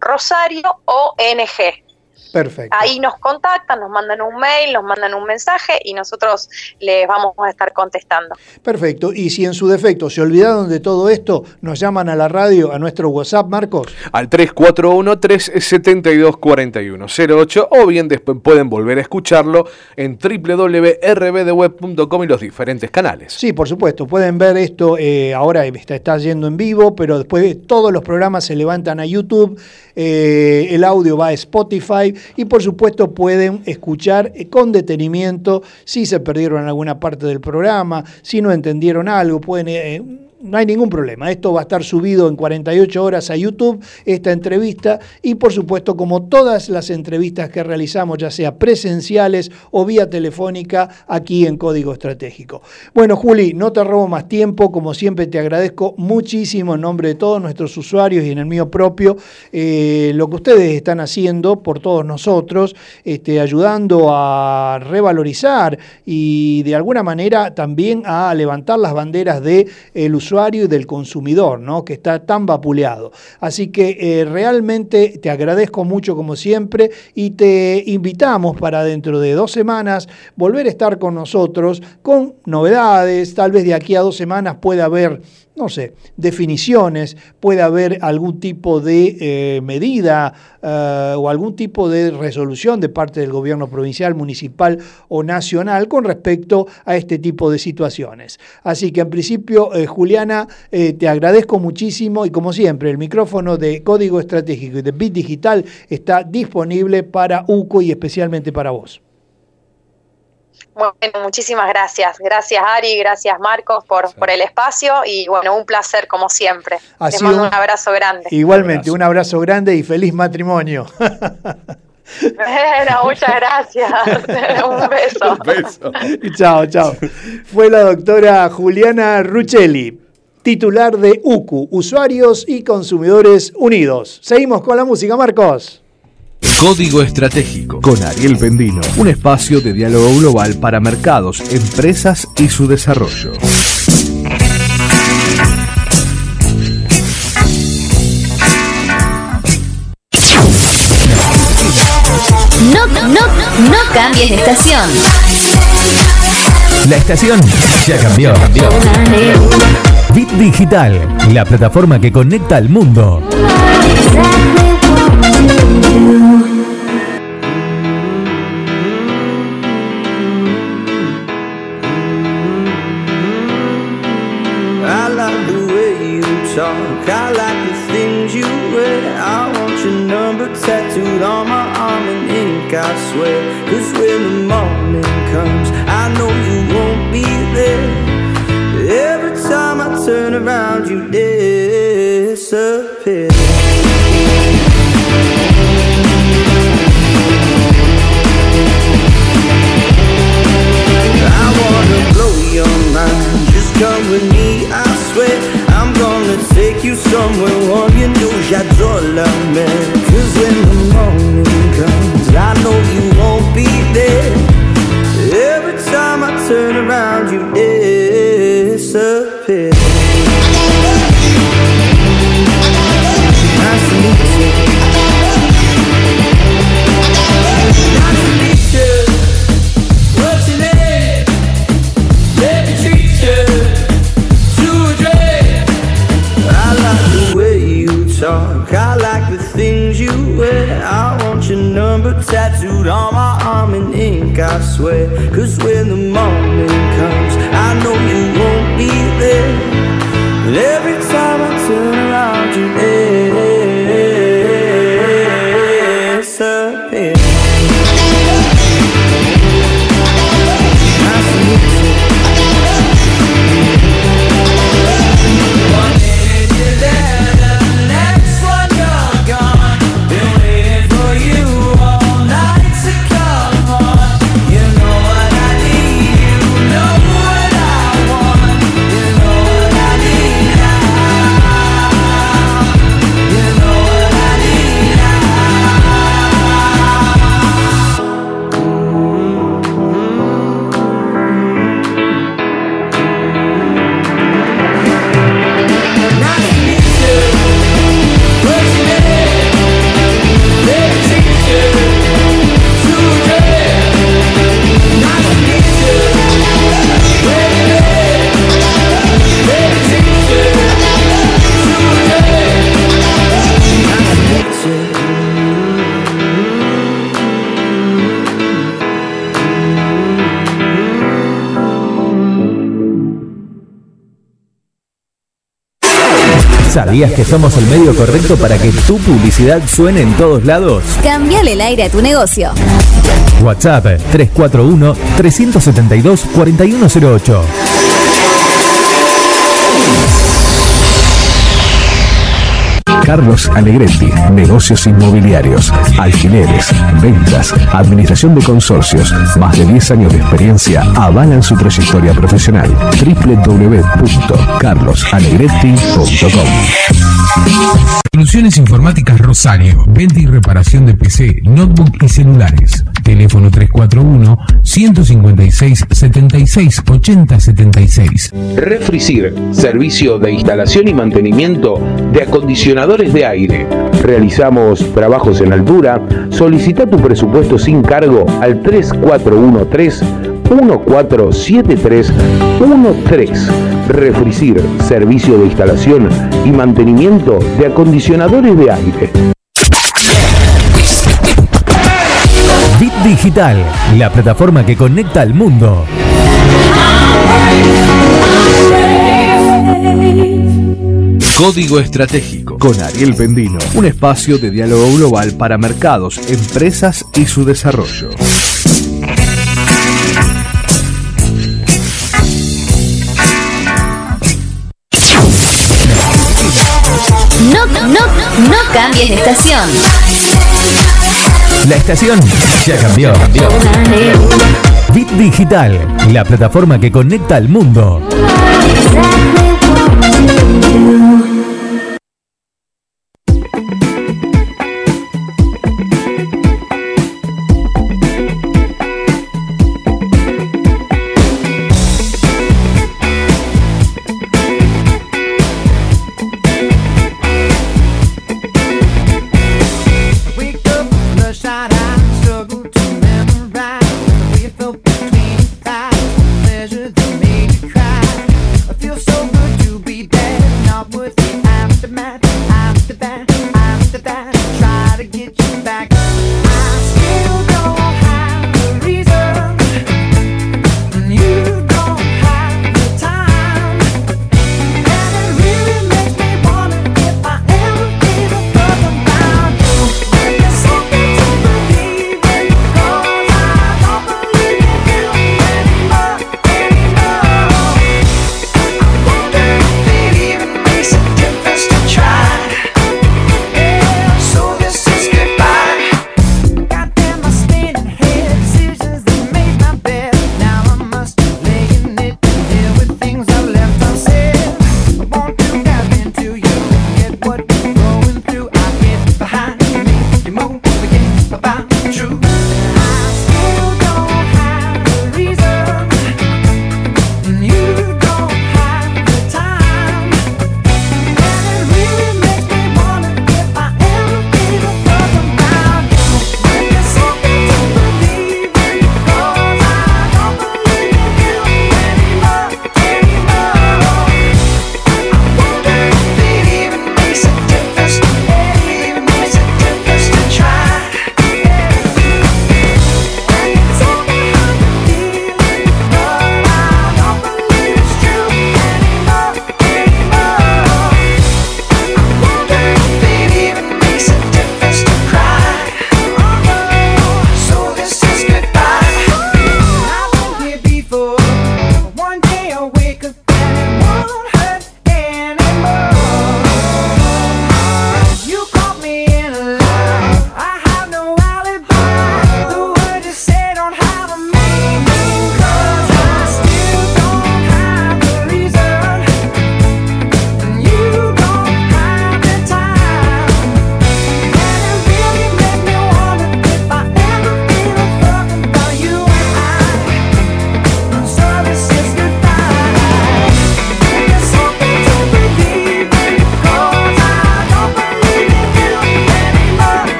Speaker 8: Rosario ONG.
Speaker 5: Perfecto.
Speaker 8: Ahí nos contactan, nos mandan un mail, nos mandan un mensaje y nosotros les vamos a estar contestando.
Speaker 5: Perfecto. Y si en su defecto se olvidaron de todo esto, nos llaman a la radio, a nuestro WhatsApp, Marcos.
Speaker 6: Al 341-372-4108 o bien después pueden volver a escucharlo en www.rbdweb.com y los diferentes canales.
Speaker 5: Sí, por supuesto. Pueden ver esto, eh, ahora está, está yendo en vivo, pero después todos los programas se levantan a YouTube, eh, el audio va a Spotify y por supuesto pueden escuchar eh, con detenimiento si se perdieron alguna parte del programa, si no entendieron algo, pueden... eh, no hay ningún problema. Esto va a estar subido en 48 horas a YouTube, esta entrevista, y por supuesto, como todas las entrevistas que realizamos, ya sea presenciales o vía telefónica, aquí en Código Estratégico. Bueno, Juli, no te robo más tiempo, como siempre te agradezco muchísimo en nombre de todos nuestros usuarios y en el mío propio, eh, lo que ustedes están haciendo por todos nosotros, este, ayudando a revalorizar y de alguna manera también a levantar las banderas del usuario y del consumidor, ¿no? que está tan vapuleado. Así que eh, realmente te agradezco mucho como siempre y te invitamos para dentro de dos semanas volver a estar con nosotros con novedades, tal vez de aquí a dos semanas pueda haber no sé, definiciones, puede haber algún tipo de eh, medida eh, o algún tipo de resolución de parte del gobierno provincial, municipal o nacional con respecto a este tipo de situaciones. Así que en principio, eh, Juliana, te agradezco muchísimo y como siempre, el micrófono de Código Estratégico y de Bit Digital está disponible para UCO y especialmente para vos.
Speaker 8: Bueno, muchísimas gracias. Gracias Ari, gracias Marcos por, por el espacio y bueno, un placer como siempre.
Speaker 5: Ha
Speaker 8: Les mando
Speaker 5: un-
Speaker 8: un abrazo grande.
Speaker 5: Igualmente, un abrazo grande y feliz matrimonio.
Speaker 8: Bueno, muchas gracias. un beso.
Speaker 6: beso.
Speaker 5: chao, chao. Fue la doctora Juliana Ruccelli, titular de UCU, Usuarios y Consumidores Unidos. Seguimos con la música, Marcos.
Speaker 4: Código Estratégico con Ariel Pendino, un espacio de diálogo global para mercados, empresas y su desarrollo.
Speaker 1: No, no, no cambies de estación.
Speaker 3: La estación ya cambió. Bit Digital, la plataforma que conecta al mundo.
Speaker 7: Swear. Cause when the morning comes, I know you won't be there. Every time I turn around, you disappear. I wanna blow your mind. Just come with me, I swear. I'm gonna take you somewhere warm. You know j'adore la mer. Cause when the morning comes, I know you this. Cause when the
Speaker 3: ¿Sabías que somos el medio correcto para que tu publicidad suene en todos lados?
Speaker 1: Cambiale el aire a tu negocio.
Speaker 3: WhatsApp 341-372-4108.
Speaker 6: Carlos Alegretti, negocios inmobiliarios, alquileres, ventas, administración de consorcios, más de 10 años de experiencia avalan su trayectoria profesional. www.carlosalegretti.com
Speaker 9: Soluciones Informáticas Rosario. Venta y reparación de PC, notebook y celulares. Teléfono 341 156 76 80 76.
Speaker 10: Refricir, servicio de instalación y mantenimiento de acondicionadores de aire. Realizamos trabajos en altura. Solicita tu presupuesto sin cargo al 3413 147313. Refricir, servicio de instalación y mantenimiento de acondicionadores de aire.
Speaker 3: Digital, la plataforma que conecta al mundo.
Speaker 6: Código Estratégico con Ariel Pendino, un espacio de diálogo global para mercados, empresas y su desarrollo.
Speaker 1: No, no, no cambies de estación.
Speaker 3: La estación ya cambió. Bit Digital, la plataforma que conecta al mundo.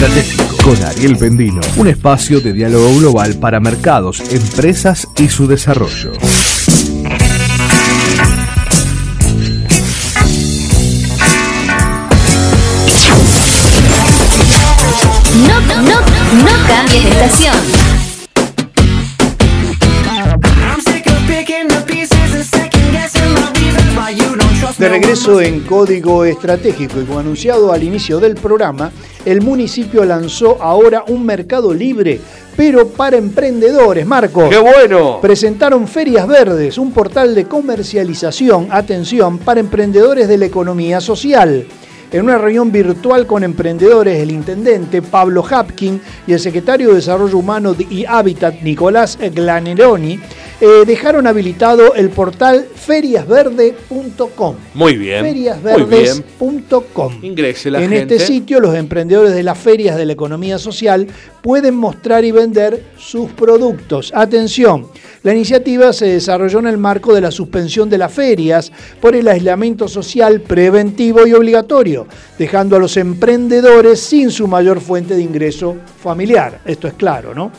Speaker 3: Estratégico.
Speaker 4: Con Ariel Pendino, un espacio de diálogo global para mercados, empresas y su desarrollo.
Speaker 1: No, no, no cambies de estación.
Speaker 5: De regreso en Código Estratégico y como anunciado al inicio del programa, el municipio lanzó ahora un mercado libre, pero para emprendedores. Marco.
Speaker 6: ¡Qué bueno!
Speaker 5: Presentaron Ferias Verdes, un portal de comercialización, atención, para emprendedores de la economía social. En una reunión virtual con emprendedores, el intendente Pablo Hapkin y el secretario de Desarrollo Humano y Hábitat Nicolás Glaneroni eh, dejaron habilitado el portal feriasverde.com.
Speaker 6: Muy bien.
Speaker 5: Feriasverdes.com.
Speaker 6: Ingrese la
Speaker 5: En
Speaker 6: gente.
Speaker 5: este sitio, los emprendedores de las ferias de la economía social pueden mostrar y vender sus productos. Atención, la iniciativa se desarrolló en el marco de la suspensión de las ferias por el aislamiento social preventivo y obligatorio, dejando a los emprendedores sin su mayor fuente de ingreso familiar. Esto es claro, ¿no?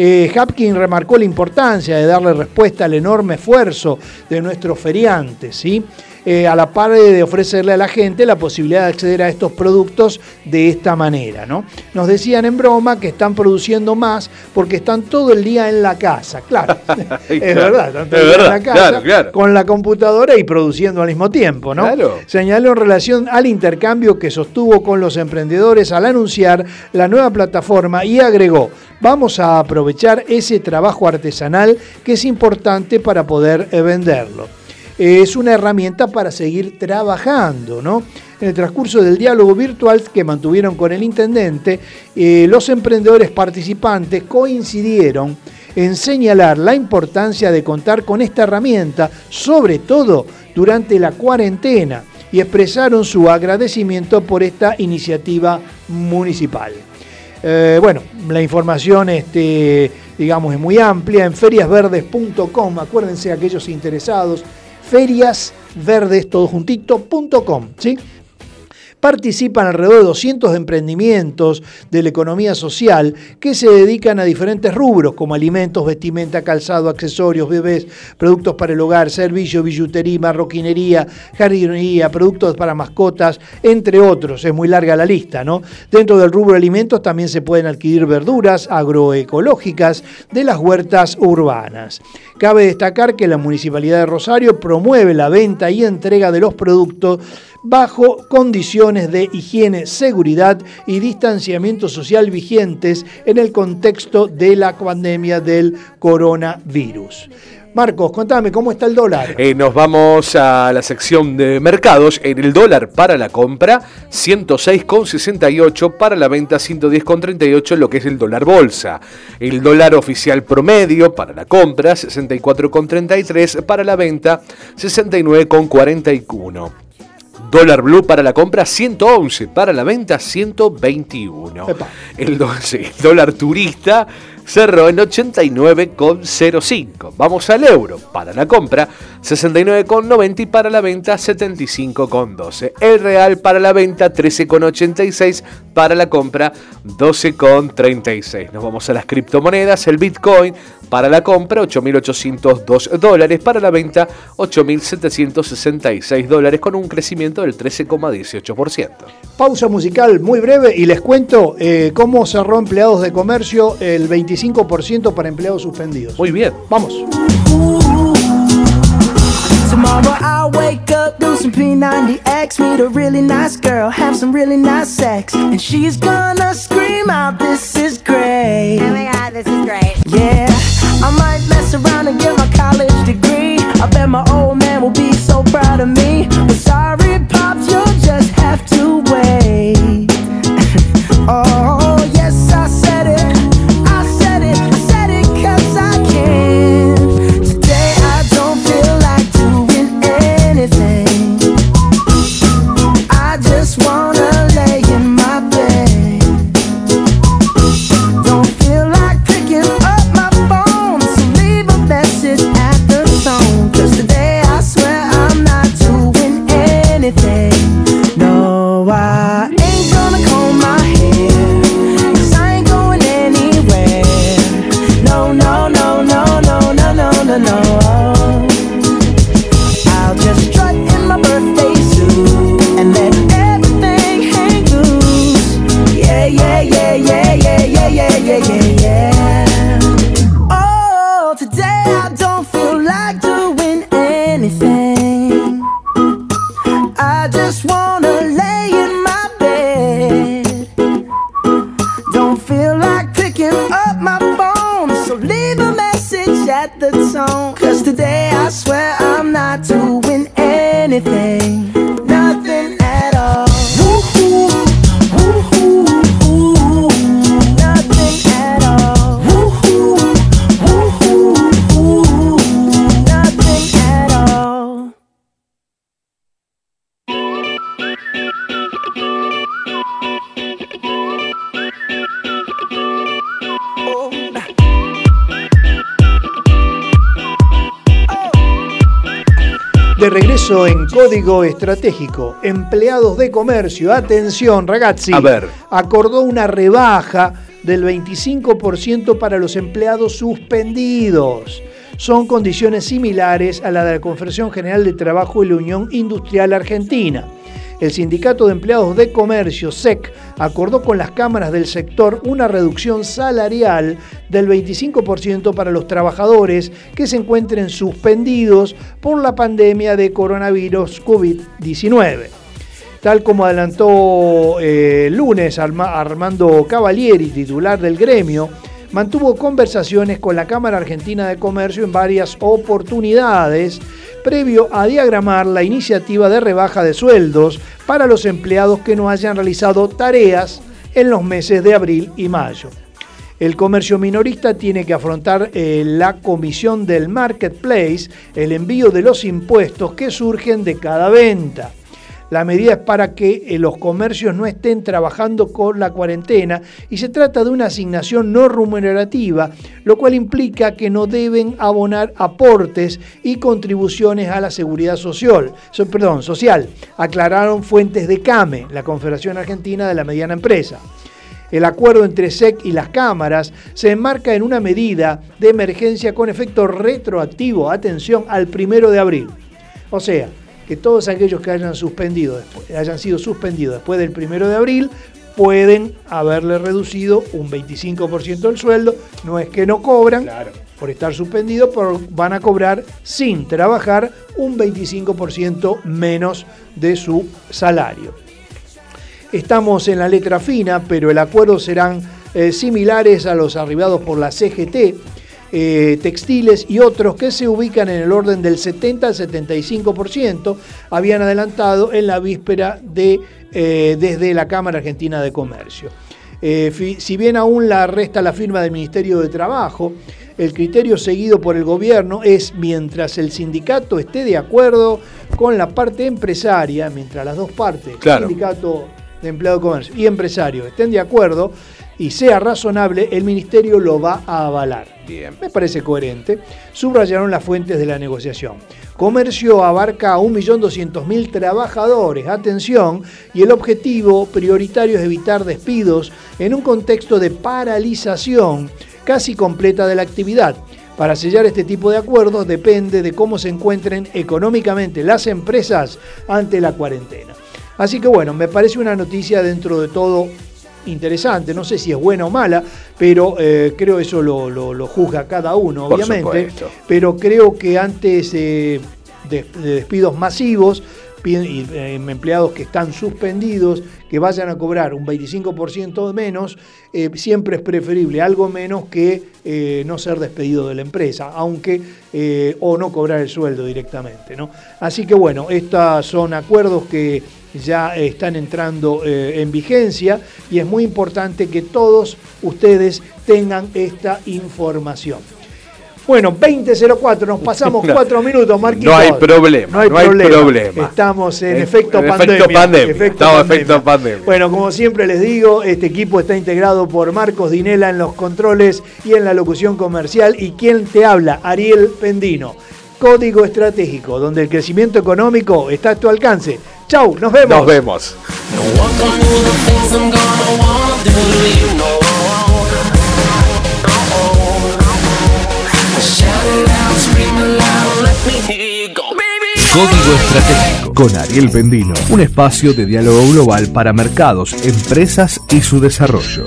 Speaker 5: Eh, Hapkin remarcó la importancia de darle respuesta al enorme esfuerzo de nuestros feriantes, ¿sí? Eh, a la par de ofrecerle a la gente la posibilidad de acceder a estos productos de esta manera. ¿no? Nos decían en broma que están produciendo más porque están todo el día en la casa. Claro, es verdad, están todo el día en la casa
Speaker 6: claro,
Speaker 5: con la computadora y produciendo al mismo tiempo. ¿no?
Speaker 6: Claro.
Speaker 5: Señaló en relación al intercambio que sostuvo con los emprendedores al anunciar la nueva plataforma y agregó, vamos a aprovechar ese trabajo artesanal que es importante para poder eh, venderlo. Es una herramienta para seguir trabajando, ¿no? En el transcurso del diálogo virtual que mantuvieron con el intendente, eh, los emprendedores participantes coincidieron en señalar la importancia de contar con esta herramienta, sobre todo durante la cuarentena, y expresaron su agradecimiento por esta iniciativa municipal. Eh, bueno, la información, este, digamos, es muy amplia en feriasverdes.com. Acuérdense, aquellos interesados, feriasverdes, ¿sí? Participan alrededor de 200 emprendimientos de la economía social que se dedican a diferentes rubros como alimentos, vestimenta, calzado, accesorios, bebés, productos para el hogar, servicios, billutería, marroquinería, jardinería, productos para mascotas, entre otros. Es muy larga la lista, ¿no? Dentro del rubro de alimentos también se pueden adquirir verduras agroecológicas de las huertas urbanas. Cabe destacar que la Municipalidad de Rosario promueve la venta y entrega de los productos bajo condiciones de higiene, seguridad y distanciamiento social vigentes en el contexto de la pandemia del coronavirus. Marcos, contame, ¿cómo está el dólar?
Speaker 6: Eh, nos vamos a la sección de mercados. En el dólar para la compra, 106,68. Para la venta, 110,38, lo que es el dólar bolsa. El dólar oficial promedio para la compra, 64,33. Para la venta, 69,41. Dólar blue para la compra 111, para la venta 121. El, do- sí, el dólar turista cerró en 89,05. Vamos al euro, para la compra 69,90 y para la venta 75,12. El real para la venta 13,86, para la compra 12,36. Nos vamos a las criptomonedas, el Bitcoin para la compra 8.802 dólares, para la venta 8.766 dólares con un crecimiento del 13,18%.
Speaker 5: Pausa musical muy breve y les cuento eh, cómo cerró empleados de comercio el 25% para empleados suspendidos.
Speaker 6: Muy bien.
Speaker 5: Vamos.
Speaker 2: Tomorrow I'll wake up, do some P90X, meet a really nice girl, have some really nice sex, and she's gonna scream out, "This is great!"
Speaker 11: Oh my god, this is great.
Speaker 2: Yeah, I might mess around and get my college degree. I bet my old man will be so proud of me. But sorry, pops, you'll just have to
Speaker 5: Código Estratégico, empleados de comercio, atención ragazzi,
Speaker 6: A ver.
Speaker 5: acordó una rebaja del 25% para los empleados suspendidos. Son condiciones similares a la de la Confederación General de Trabajo y la Unión Industrial Argentina. El Sindicato de Empleados de Comercio, SEC, acordó con las cámaras del sector una reducción salarial del 25% para los trabajadores que se encuentren suspendidos por la pandemia de coronavirus COVID-19. Tal como adelantó eh, lunes Arma- Armando Cavalieri, titular del gremio, mantuvo conversaciones con la Cámara Argentina de Comercio en varias oportunidades previo a diagramar la iniciativa de rebaja de sueldos para los empleados que no hayan realizado tareas en los meses de abril y mayo. El comercio minorista tiene que afrontar eh, la comisión del marketplace, el envío de los impuestos que surgen de cada venta. La medida es para que eh, los comercios no estén trabajando con la cuarentena y se trata de una asignación no remunerativa, lo cual implica que no deben abonar aportes y contribuciones a la seguridad social, so- perdón, social, aclararon fuentes de CAME, la Confederación Argentina de la Mediana Empresa. El acuerdo entre SEC y las cámaras se enmarca en una medida de emergencia con efecto retroactivo, atención, al primero de abril. O sea, que todos aquellos que hayan suspendido, después- hayan sido suspendidos después del primero de abril pueden haberle reducido un 25% del sueldo. No es que no cobran por estar suspendidos, pero van a cobrar sin trabajar un 25% menos de su salario. Estamos en la letra fina, pero el acuerdo serán eh, similares a los arribados por la CGT, eh, textiles y otros que se ubican en el orden del 70 al 75%, habían adelantado en la víspera de, eh, desde la Cámara Argentina de Comercio. Eh, si bien aún la resta la firma del Ministerio de Trabajo, el criterio seguido por el gobierno es mientras el sindicato esté de acuerdo con la parte empresaria, mientras las dos partes,
Speaker 6: Claro.
Speaker 5: sindicato de empleado de comercio y empresario estén de acuerdo y sea razonable, el ministerio lo va a avalar.
Speaker 6: Bien.
Speaker 5: Me parece coherente. Subrayaron las fuentes de la negociación. Comercio abarca a 1.200.000 trabajadores, atención, y el objetivo prioritario es evitar despidos en un contexto de paralización casi completa de la actividad. Para sellar este tipo de acuerdos depende de cómo se encuentren económicamente las empresas ante la cuarentena. Así que bueno, me parece una noticia dentro de todo interesante, no sé si es buena o mala, pero eh, creo eso lo, lo- lo juzga cada uno,
Speaker 6: Por
Speaker 5: obviamente.
Speaker 6: supuesto.
Speaker 5: Pero creo que antes eh, de, de despidos masivos y eh, empleados que están suspendidos, que vayan a cobrar un 25% menos, eh, siempre es preferible algo menos que eh, no ser despedido de la empresa, aunque o no cobrar el sueldo directamente. ¿no? Así que bueno, estos son acuerdos que ya eh, están entrando eh, en vigencia y es muy importante que todos ustedes tengan esta información. Bueno, 20.04, nos pasamos cuatro minutos, Marquitos.
Speaker 6: No hay problema,
Speaker 5: No hay,
Speaker 6: no hay
Speaker 5: problema.
Speaker 6: problema.
Speaker 5: Estamos en
Speaker 6: En-
Speaker 5: efecto
Speaker 6: en
Speaker 5: pandemia.
Speaker 6: efecto pandemia,
Speaker 5: efecto
Speaker 6: estamos en
Speaker 5: pandemia.
Speaker 6: efecto pandemia.
Speaker 5: Bueno, como siempre les digo, este equipo está integrado por Marcos Dinela en los controles y en la locución comercial y quien te habla, Ariel Pendino. Código estratégico, donde el crecimiento económico está a tu alcance. Chau, nos vemos.
Speaker 6: Nos vemos.
Speaker 4: Código Estratégico con Ariel Pendino, un espacio de diálogo global para mercados, empresas y su desarrollo.